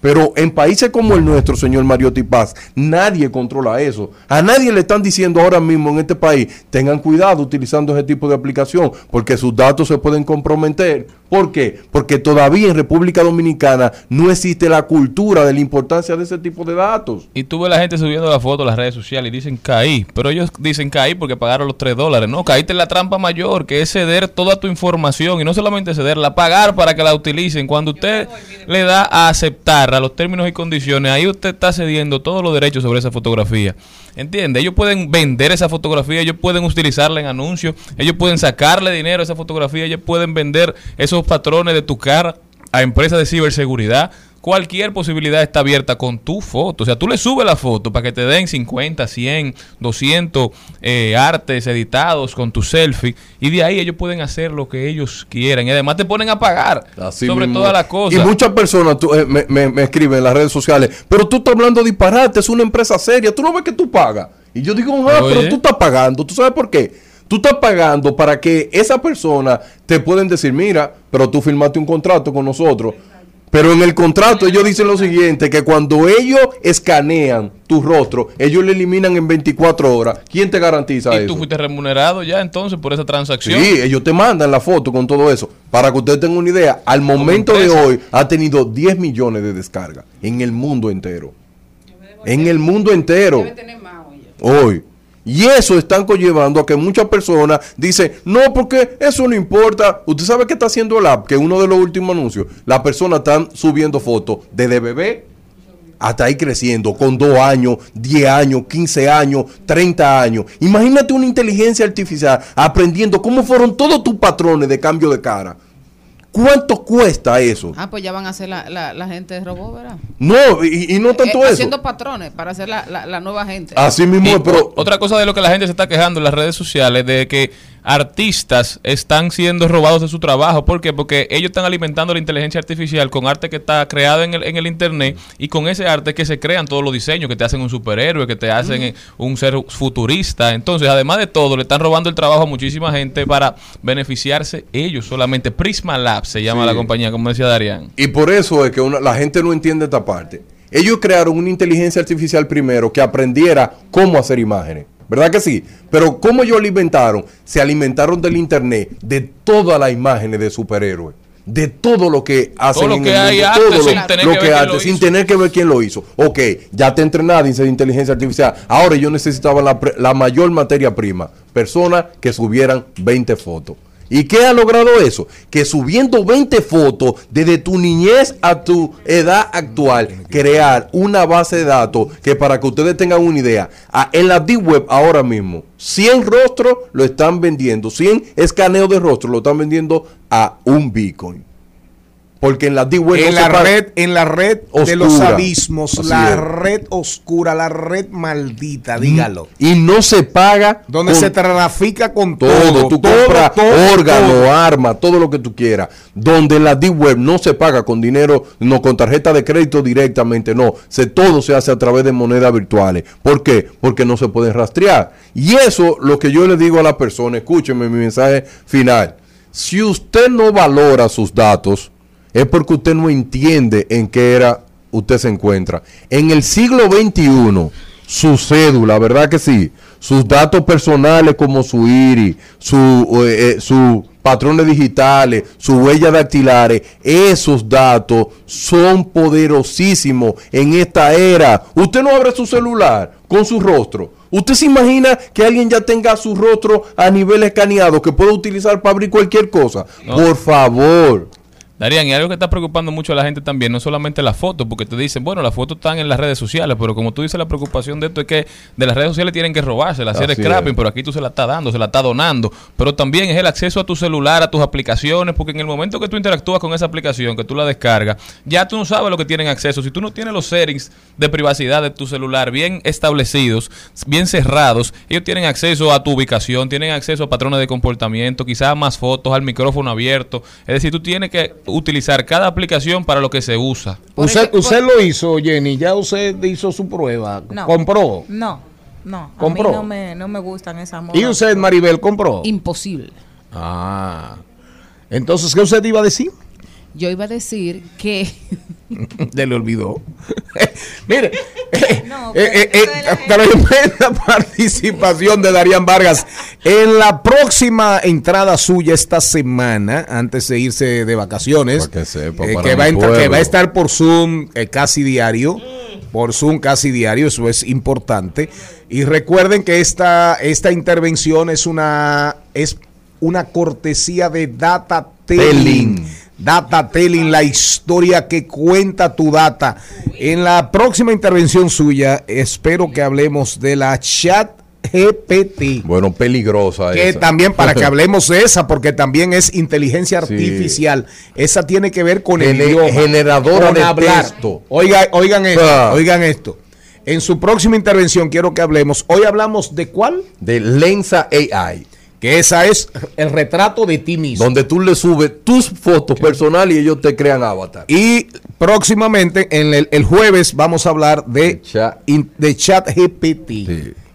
Pero en países como el nuestro, señor Mariotti Paz, nadie controla eso. A nadie le están diciendo ahora mismo en este país, tengan cuidado utilizando ese tipo de aplicación, porque sus datos se pueden comprometer. ¿Por qué? Porque todavía en República Dominicana no existe la cultura de la importancia de ese tipo de datos. Y tú ves la gente subiendo la foto a las redes sociales y dicen caí, pero ellos dicen caí porque pagaron los 3 dólares. No, caíste en la trampa mayor, que es ceder toda tu información y no solamente cederla, pagar para que la utilicen. Cuando usted le da a aceptar a los términos y condiciones, ahí usted está cediendo todos los derechos sobre esa fotografía. ¿Entiende? Ellos pueden vender esa fotografía, ellos pueden utilizarla en anuncios, ellos pueden sacarle dinero a esa fotografía, ellos pueden vender esos patrones de tu cara a empresas de ciberseguridad. Cualquier posibilidad está abierta con tu foto. O sea, tú le subes la foto para que te den 50, 100, 200 eh, artes editados con tu selfie. Y de ahí ellos pueden hacer lo que ellos quieran. Y además te ponen a pagar Así sobre todas las cosas. Y muchas personas tú, eh, me, me- me escriben en las redes sociales, pero tú estás hablando disparate, es una empresa seria, tú no ves que tú pagas. Y yo digo, ah, Oye. pero tú estás pagando, ¿tú sabes por qué? Tú estás pagando para que esa persona te pueden decir, mira, pero tú firmaste un contrato con nosotros. Pero en el contrato ellos dicen lo siguiente, que cuando ellos escanean tu rostro, ellos le eliminan en 24 horas. ¿Quién te garantiza y eso? tú fuiste remunerado ya entonces por esa transacción. Sí, ellos te mandan la foto con todo eso. Para que ustedes tengan una idea, al momento de hoy ha tenido 10 millones de descargas en el mundo entero. En el mundo entero. Hoy. Y eso están conllevando a que muchas personas dicen, no, porque eso no importa. Usted sabe qué está haciendo el app, que uno de los últimos anuncios, las personas están subiendo fotos desde bebé hasta ahí creciendo, con 2 años, 10 años, 15 años, 30 años. Imagínate una inteligencia artificial aprendiendo cómo fueron todos tus patrones de cambio de cara. ¿Cuánto cuesta eso? Ah, pues ya van a hacer la, la, la gente de robot, ¿verdad? No, y, y no tanto Eh, eso. Haciendo patrones para hacer la, la, la nueva gente. Así mismo, Y pero otra cosa de lo que la gente se está quejando en las redes sociales de que artistas están siendo robados de su trabajo. ¿Por qué? Porque ellos están alimentando la inteligencia artificial con arte que está creado en el, en el internet y con ese arte que se crean todos los diseños que te hacen un superhéroe, que te hacen eh, un ser futurista. Entonces, además de todo, le están robando el trabajo a muchísima gente para beneficiarse ellos solamente. Prisma Labs se llama Sí. la compañía, como decía Darían. Y por eso es que una- la gente no entiende esta parte. Ellos crearon una inteligencia artificial primero que aprendiera cómo hacer imágenes. ¿Verdad que sí? Pero ¿cómo ellos alimentaron? Se alimentaron del internet, de todas las imágenes de superhéroes. De todo lo que hacen en que el hay mundo, arte todo sin lo, tener lo que que arte, sin hizo. tener que ver quién lo hizo. Ok, ya te entrenada dice inteligencia artificial. Ahora yo necesitaba la, la mayor materia prima. Personas que subieran 20 fotos. ¿Y qué ha logrado eso? Que subiendo 20 fotos desde tu niñez a tu edad actual, crear una base de datos que para que ustedes tengan una idea, en la Deep Web ahora mismo, 100 rostros lo están vendiendo, 100 escaneos de rostro lo están vendiendo a un Bitcoin. Porque en la Deep Web no en se la paga- red, en la red de los Oscura. abismos, Así la es. red oscura, la red maldita, dígalo. Y no se paga Donde se trafica con todo. todo. tú todo, compras todo, órgano, arma, todo lo que tú quieras. Donde en la Deep Web no se paga con dinero, no con tarjeta de crédito directamente, no. Se, todo se hace a través de monedas virtuales. ¿Por qué? Porque no se pueden rastrear. Y eso lo que yo le digo a la persona, escúcheme mi mensaje final. Si usted no valora sus datos, es porque usted no entiende en qué era usted se encuentra. En el siglo XXI, su cédula, ¿verdad que sí? Sus datos personales como su IRI, su, eh, eh, su patrones digitales, su huella dactilares, esos datos son poderosísimos en esta era. Usted no abre su celular con su rostro. ¿Usted se imagina que alguien ya tenga su rostro a nivel escaneado que pueda utilizar para abrir cualquier cosa? No. Por favor. Darían, y algo que está preocupando mucho a la gente también, no solamente las fotos, porque te dicen, bueno, las fotos están en las redes sociales, pero como tú dices, la preocupación de esto es que de las redes sociales tienen que robárselas, hacer scrapping, pero aquí tú se la estás dando, se la estás donando. Pero también es el acceso a tu celular, a tus aplicaciones, porque en el momento que tú interactúas con esa aplicación, que tú la descargas, ya tú no sabes lo que tienen acceso. Si tú no tienes los settings de privacidad de tu celular bien establecidos, bien cerrados, ellos tienen acceso a tu ubicación, tienen acceso a patrones de comportamiento, quizás más fotos, al micrófono abierto. Es decir, tú tienes que utilizar cada aplicación para lo que se usa. Usted, usted lo hizo, Jenny, ya usted hizo su prueba, No. compró. No, no. ¿Compró? A mí no me, no me gustan esas modas. ¿Y usted, Maribel, compró? Imposible. Ah. Entonces, ¿qué usted iba a decir? Yo iba a decir que *laughs* Ya le olvidó. *laughs* Mire, *laughs* eh, eh, eh, tremenda participación de Darían Vargas. En la próxima entrada suya esta semana, antes de irse de vacaciones, que sepa, eh, que, va entrar- que va a estar por Zoom eh, casi diario. Por Zoom casi diario, eso es importante. Y recuerden que esta, esta intervención es una, es una cortesía de Data Telling. Data Telling, la historia que cuenta tu data. En la próxima intervención suya, espero que hablemos de la chat GPT. Bueno, peligrosa Que esa. también para que *laughs* hablemos de esa, porque también es inteligencia artificial. Esa tiene que ver con el idioma, generadora con de hablar. texto. Oiga, oigan esto, Ah. oigan esto. En su próxima intervención quiero que hablemos. Hoy hablamos de cuál? De Lensa AI. Que esa es el retrato de ti mismo. Donde tú le subes tus fotos personales y ellos te crean avatar. Y próximamente, en el, el jueves, vamos a hablar de, in- de chat GPT.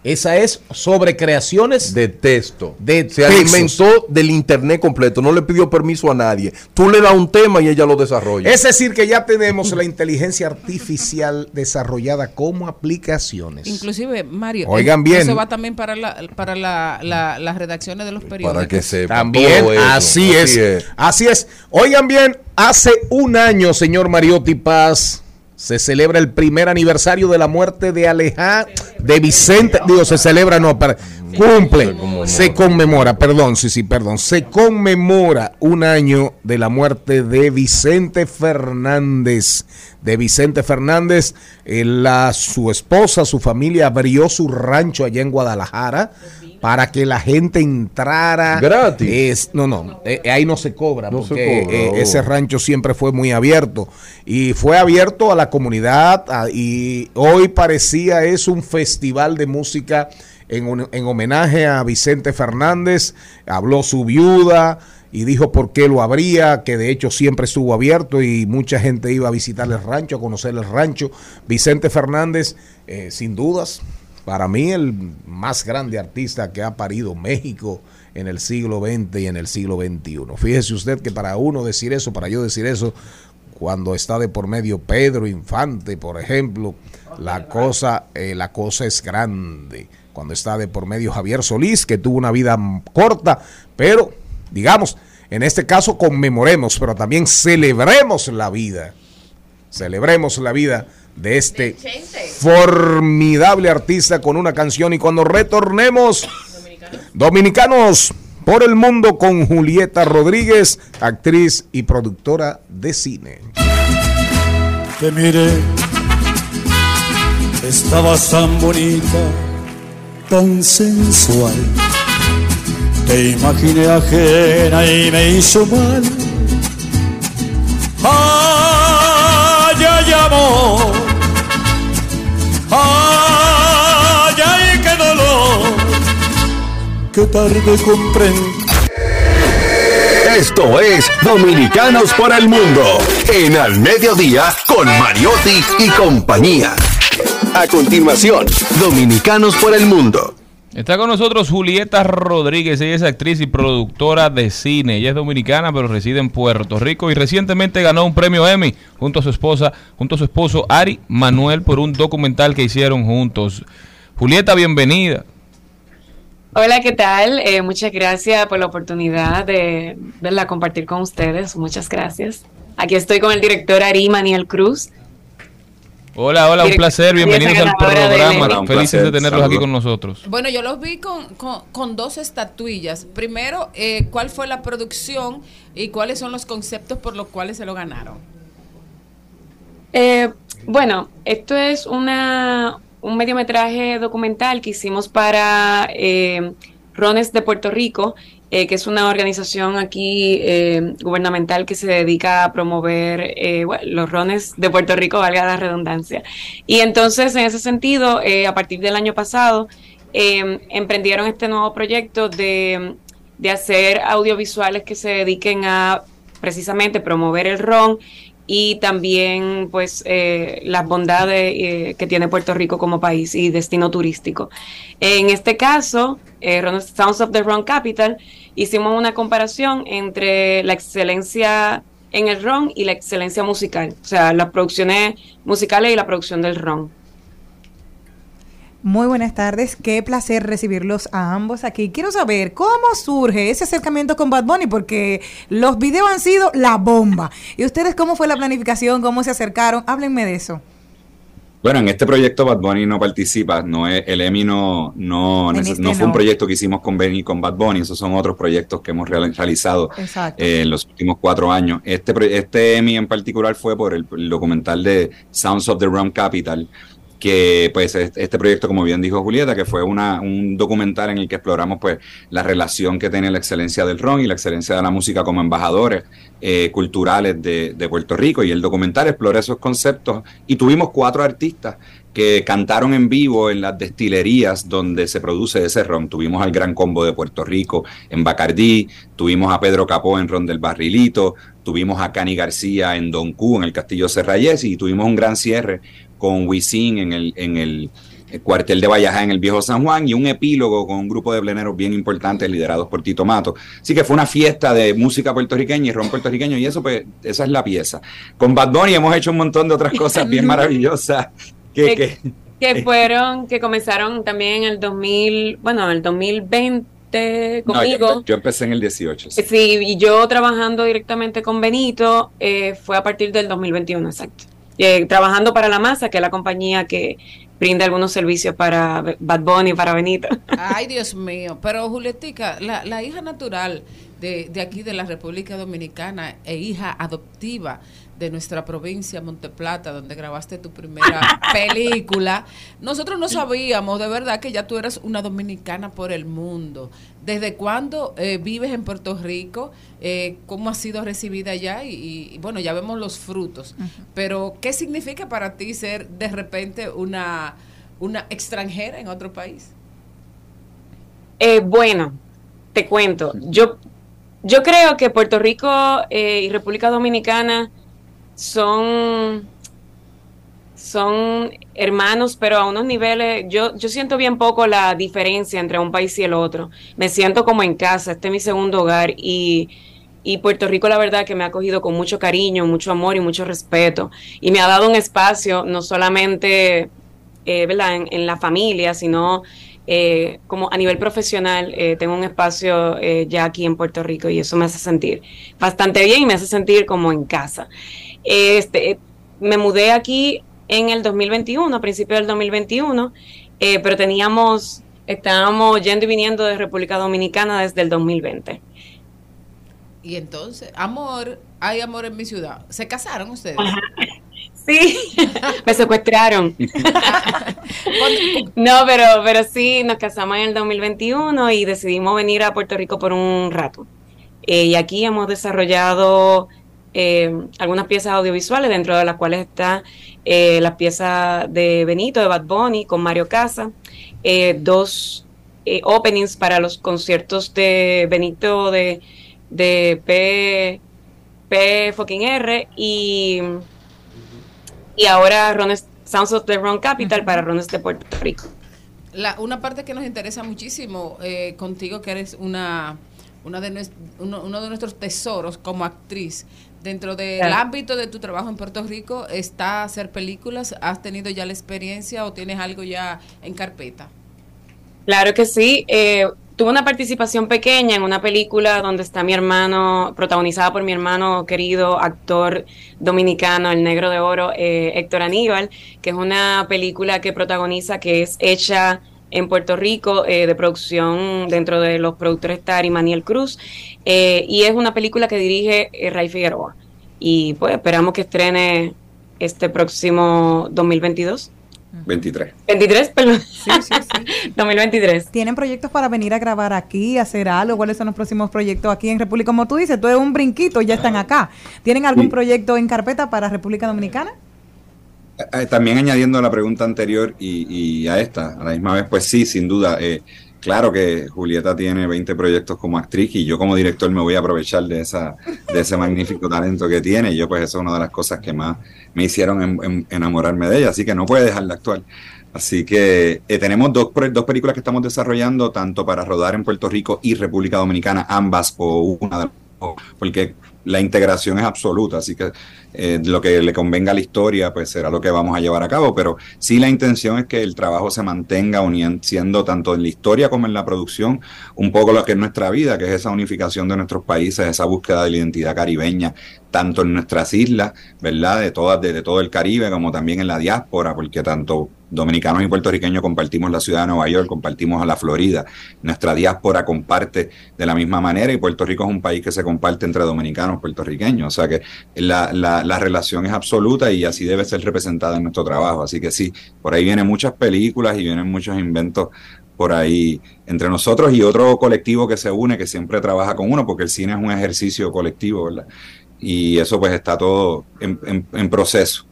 Esa es sobre creaciones de texto. De Se textos. alimentó del internet completo, no le pidió permiso a nadie. Tú le das un tema y ella lo desarrolla. Es decir, que ya tenemos la inteligencia artificial desarrollada como aplicaciones. inclusive, Mario, Oigan bien. eso va también para, la, para la, la- las redacciones de los periódicos. Para que sepa. También, todo eso. así, es, Así es. Oigan bien, hace un año, señor Mariotti Paz, se celebra el primer aniversario de la muerte de Alejá, de Vicente. Digo, se celebra, no, para, cumple, se conmemora, perdón, sí, sí, perdón. Se conmemora un año de la muerte de Vicente Fernández. De Vicente Fernández, eh, la, su esposa, su familia abrió su rancho allá en Guadalajara para que la gente entrara Gratis. es, no, no, eh, ahí no se cobra, No se porque cobra, eh, oh. ese rancho siempre fue muy abierto y fue abierto a la comunidad a- y hoy parecía es un festival de música en, un- en homenaje a Vicente Fernández, habló su viuda y dijo por qué lo abría, que de hecho siempre estuvo abierto y mucha gente iba a visitar el rancho, a conocer el rancho. Vicente Fernández, eh, sin dudas, para mí el más grande artista que ha parido México en el siglo XX y en el siglo XXI. Fíjese usted que para uno decir eso, para yo decir eso, cuando está de por medio Pedro Infante, por ejemplo, la cosa, eh, la cosa es grande. Cuando está de por medio Javier Solís, que tuvo una vida corta, pero digamos, en este caso conmemoremos, pero también celebremos la vida. Celebremos la vida de este formidable artista con una canción y cuando retornemos, dominicanos por el mundo con Julieta Rodríguez, actriz y productora de cine. Te miré, estabas tan bonita, tan sensual. Te imaginé ajena y me hizo mal. Ay, ay, amor. Ay, ay, qué dolor. Qué tarde comprendí. Esto es Dominicanos por el Mundo en Al Mediodía con Mariotti y compañía. A continuación, Dominicanos por el Mundo. Está con nosotros Julieta Rodríguez, ella es actriz y productora de cine. Ella es dominicana, pero reside en Puerto Rico y recientemente ganó un premio Emmy junto a su esposa, junto a su esposo Ari Manuel por un documental que hicieron juntos. Julieta, bienvenida. Hola, ¿qué tal? Eh, muchas gracias por la oportunidad de verla compartir con ustedes. Muchas gracias. Aquí estoy con el director Ari Maniel Cruz. Hola, hola, un placer. Bienvenidos al programa. Felices placer, de tenerlos aquí con nosotros. Bueno, yo los vi con, con, con dos estatuillas. Primero, eh, ¿cuál fue la producción y cuáles son los conceptos por los cuales se lo ganaron? Eh, bueno, esto es una, un mediometraje documental que hicimos para eh, Rones de Puerto Rico, eh, que es una organización aquí eh, gubernamental que se dedica a promover eh, los rones de Puerto Rico, valga la redundancia. Y entonces, en ese sentido, a partir del año pasado, eh, emprendieron este nuevo proyecto de, de hacer audiovisuales que se dediquen a precisamente promover el ron y también pues eh, las bondades eh, que tiene Puerto Rico como país y destino turístico. En este caso, eh, Sounds of the Ron Capital, hicimos una comparación entre la excelencia en el ron y la excelencia musical, o sea, las producciones musicales y la producción del ron. Muy buenas tardes, qué placer recibirlos a ambos aquí. Quiero saber cómo surge ese acercamiento con Bad Bunny, porque los videos han sido la bomba. ¿Y ustedes cómo fue la planificación? ¿Cómo se acercaron? Háblenme de eso. Bueno, en este proyecto Bad Bunny no participa, no es, el EMI no, este no fue un proyecto que hicimos con Benny y con Bad Bunny, esos son otros proyectos que hemos real- realizado eh, en los últimos cuatro años. Este, este EMI en particular fue por el, el documental de Sounds of the Rum Capital, que pues es- este proyecto, como bien dijo Julieta, que fue una, un documental en el que exploramos pues la relación que tiene la excelencia del ron y la excelencia de la música como embajadores eh, culturales de, de Puerto Rico y el documental explora esos conceptos y tuvimos cuatro artistas que cantaron en vivo en las destilerías donde se produce ese ron. Tuvimos al Gran Combo de Puerto Rico en Bacardí, tuvimos a Pedro Capó en Ron del Barrilito, tuvimos a Cani García en Don Q, en el Castillo Serrayes, y tuvimos un gran cierre con Wisin en el, en el eh, cuartel de Vallajá en el Viejo San Juan y un epílogo con un grupo de pleneros bien importantes liderados por Tito Mato. Así que fue una fiesta de música puertorriqueña y ron puertorriqueño y eso pues esa es la pieza. Con Bad Bunny hemos hecho un montón de otras cosas bien *laughs* maravillosas que, que- Que fueron, que comenzaron también en el 2000, bueno, en el 2020 no, yo, conmigo. yo empecé en el 18. sí. Sí, y yo trabajando directamente con Benito eh, fue a partir del 2021, exacto. Eh, trabajando para La Masa, que es la compañía que brinda algunos servicios para Bad Bunny, para Benito. *laughs* Ay, Dios mío. Pero, Julietica, la, la hija natural de, de aquí de la República Dominicana e hija adoptiva de nuestra provincia, Monteplata, donde grabaste tu primera *laughs* película, nosotros no sabíamos de verdad que ya tú eras una dominicana por el mundo. ¿Desde cuándo eh, vives en Puerto Rico? Eh, ¿Cómo has sido recibida allá? Y, y, bueno, ya vemos los frutos. Pero, ¿qué significa para ti ser de repente una, una extranjera en otro país? Eh, bueno, te cuento. Yo, yo creo que Puerto Rico eh, y República Dominicana son, son hermanos, pero a unos niveles, yo, yo siento bien poco la diferencia entre un país y el otro. Me siento como en casa, este es mi segundo hogar y, y Puerto Rico la verdad que me ha acogido con mucho cariño, mucho amor y mucho respeto y me ha dado un espacio no solamente eh, ¿verdad? En, la familia, sino eh, como a nivel profesional, eh, tengo un espacio eh, ya aquí en Puerto Rico y eso me hace sentir bastante bien y me hace sentir como en casa. Este, me mudé aquí en el 2021, a principios del 2021, eh, pero teníamos, estábamos yendo y viniendo de República Dominicana desde el 2020. Y entonces, amor, hay amor en mi ciudad. ¿Se casaron ustedes? *laughs* Sí, *laughs* me secuestraron. *laughs* no, pero, pero sí, nos casamos en el 2021 y decidimos venir a Puerto Rico por un rato. Eh, y aquí hemos desarrollado eh, algunas piezas audiovisuales, dentro de las cuales está eh, la pieza de Benito, de Bad Bunny, con Mario Casa, eh, dos eh, openings para los conciertos de Benito de, de P, P fucking R y, y ahora Rones, Sounds of the Ron Capital para Rones de Puerto Rico. La, una parte que nos interesa muchísimo eh, contigo, que eres una, una de uno, uno de nuestros tesoros como actriz. Dentro del Claro. ámbito de tu trabajo en Puerto Rico, ¿está hacer películas? ¿Has tenido ya la experiencia o tienes algo ya en carpeta? Claro que sí. Eh, tuve una participación pequeña en una película donde está mi hermano, protagonizada por mi hermano querido actor dominicano, el negro de oro, eh, Héctor Aníbal, que es una película que protagoniza, que es hecha en Puerto Rico, eh, de producción dentro de los productores está Arimaníel Cruz, eh, y es una película que dirige eh, Ray Figueroa. Y pues esperamos que estrene este próximo 2022. 23. 23, perdón. 2023. *laughs* ¿Tienen proyectos para venir a grabar aquí, hacer algo? ¿Cuáles son los próximos proyectos aquí en República? Como tú dices, tú es un brinquito, ya están acá. ¿Tienen algún Sí. proyecto en carpeta para República Dominicana? Eh, También añadiendo a la pregunta anterior y, y a esta, a la misma vez, pues sí, sin duda. eh, claro que Julieta tiene 20 proyectos como actriz y yo como director me voy a aprovechar de, esa, de ese magnífico *laughs* talento que tiene. Yo pues eso es una de las cosas que más me hicieron en- en- enamorarme de ella, así que no puede dejar de actuar. Así que eh, tenemos dos, dos películas que estamos desarrollando, tanto para rodar en Puerto Rico y República Dominicana, ambas o una de las porque la integración es absoluta, así que eh, lo que le convenga a la historia, pues será lo que vamos a llevar a cabo, pero sí la intención es que el trabajo se mantenga siendo tanto en la historia como en la producción un poco lo que es nuestra vida, que es esa unificación de nuestros países, esa búsqueda de la identidad caribeña, tanto en nuestras islas, ¿verdad? De todas, de, de todo el Caribe, como también en la diáspora, porque tanto dominicanos y puertorriqueños compartimos la ciudad de Nueva York, compartimos a la Florida, nuestra diáspora comparte de la misma manera y Puerto Rico es un país que se comparte entre dominicanos y puertorriqueños, o sea que la, la, la relación es absoluta y así debe ser representada en nuestro trabajo, así que sí, por ahí vienen muchas películas y vienen muchos inventos por ahí entre nosotros y otro colectivo que se une, que siempre trabaja con uno, porque el cine es un ejercicio colectivo, ¿verdad? Y eso pues está todo en, en- en proceso.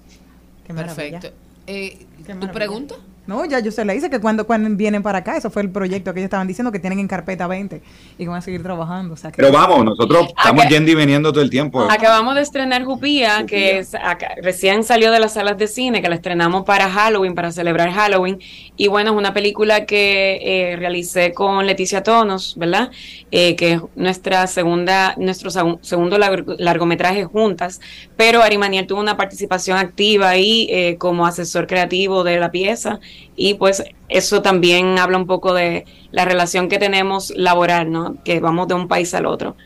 Perfecto. Eh, ¿Tu pregunta? No, ya yo se le hice que cuando, cuando vienen para acá, eso fue el proyecto que ellos estaban diciendo que tienen en carpeta 20 y que van a seguir trabajando. O sea, que- Pero vamos, nosotros *laughs* estamos Acá- yendo y viniendo todo el tiempo. Acabamos de estrenar Jupía, que es acá- recién salió de las salas de cine, que la estrenamos para Halloween, para celebrar Halloween. Y bueno, es una película que eh, realicé con Leticia Tonos, ¿verdad? Eh, que es nuestra segunda, nuestro segun- segundo largo- largometraje juntas. Pero Ari Maniel tuvo una participación activa ahí eh, como asesor creativo de la pieza. Y pues eso también habla un poco de la relación que tenemos laboral, ¿no? Que vamos de un país al otro.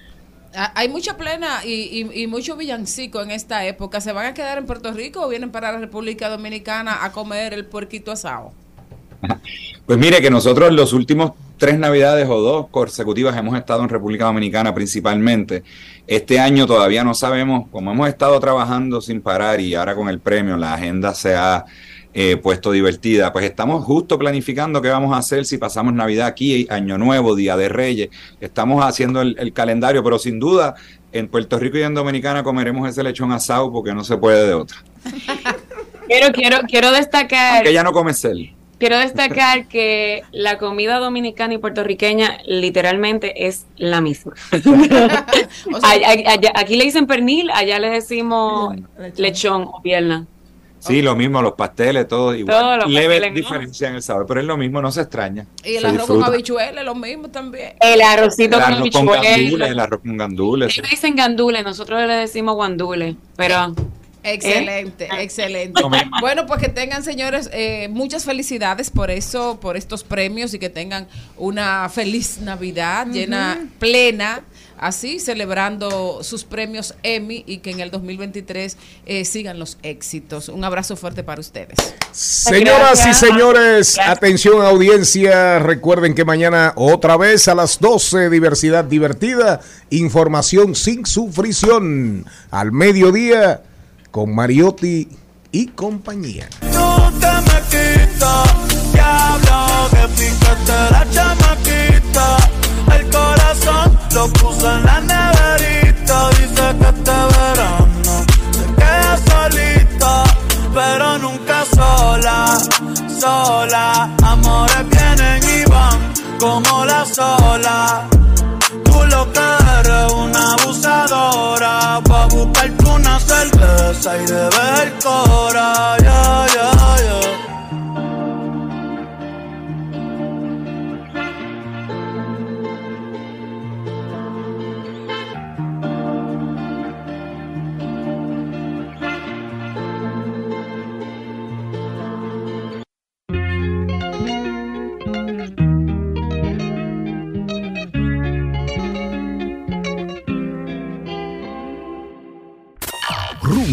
Ah, Hay mucha plena y, y, y mucho villancico en esta época. ¿Se van a quedar en Puerto Rico o vienen para la República Dominicana a comer el puerquito asado? *laughs* Pues mire que nosotros los últimos tres navidades o dos consecutivas hemos estado en República Dominicana principalmente. Este año todavía no sabemos, como hemos estado trabajando sin parar y ahora con el premio la agenda se ha eh, puesto divertida, pues estamos justo planificando qué vamos a hacer si pasamos Navidad aquí, Año Nuevo, Día de Reyes. Estamos haciendo el, el calendario, pero sin duda en Puerto Rico y en Dominicana comeremos ese lechón asado porque no se puede de otra. *laughs* Quiero, quiero, quiero destacar. Que ya no come cel. Quiero destacar que la comida dominicana y puertorriqueña literalmente es la misma. *laughs* Allá- aquí le dicen pernil, allá le decimos lechón o pierna. Sí, lo mismo, los pasteles, todo igual. Todos los Leve pasteles, ¿no? diferencia en el sabor, pero es lo mismo, no se extraña. Y el se arroz con disfruta. habichuelas, lo mismo también. El arrocito El con arroz con habichuela. gandules, el arroz con gandules. Ellos dicen gandule, nosotros le decimos guandule, pero... Excelente, excelente. Lo mismo. Bueno, pues que tengan, señores, eh, muchas felicidades por eso, por estos premios y que tengan una feliz Navidad llena, plena, así, celebrando sus premios Emmy y que en el 2023 eh, sigan los éxitos. Un abrazo fuerte para ustedes. Señoras y Gracias. señores, atención audiencia, recuerden que mañana otra vez a las 12, diversidad divertida, información sin sufrición, al mediodía con Mariotti y compañía. No te me diablo, que la chamaquita. El corazón lo puse en la neverita, dice que este verano se queda solita, pero nunca sola, sola. Amores vienen y van como la sola. Tú lo que eres una abusadora, pa' buscarte una cerveza y beber cora, ya,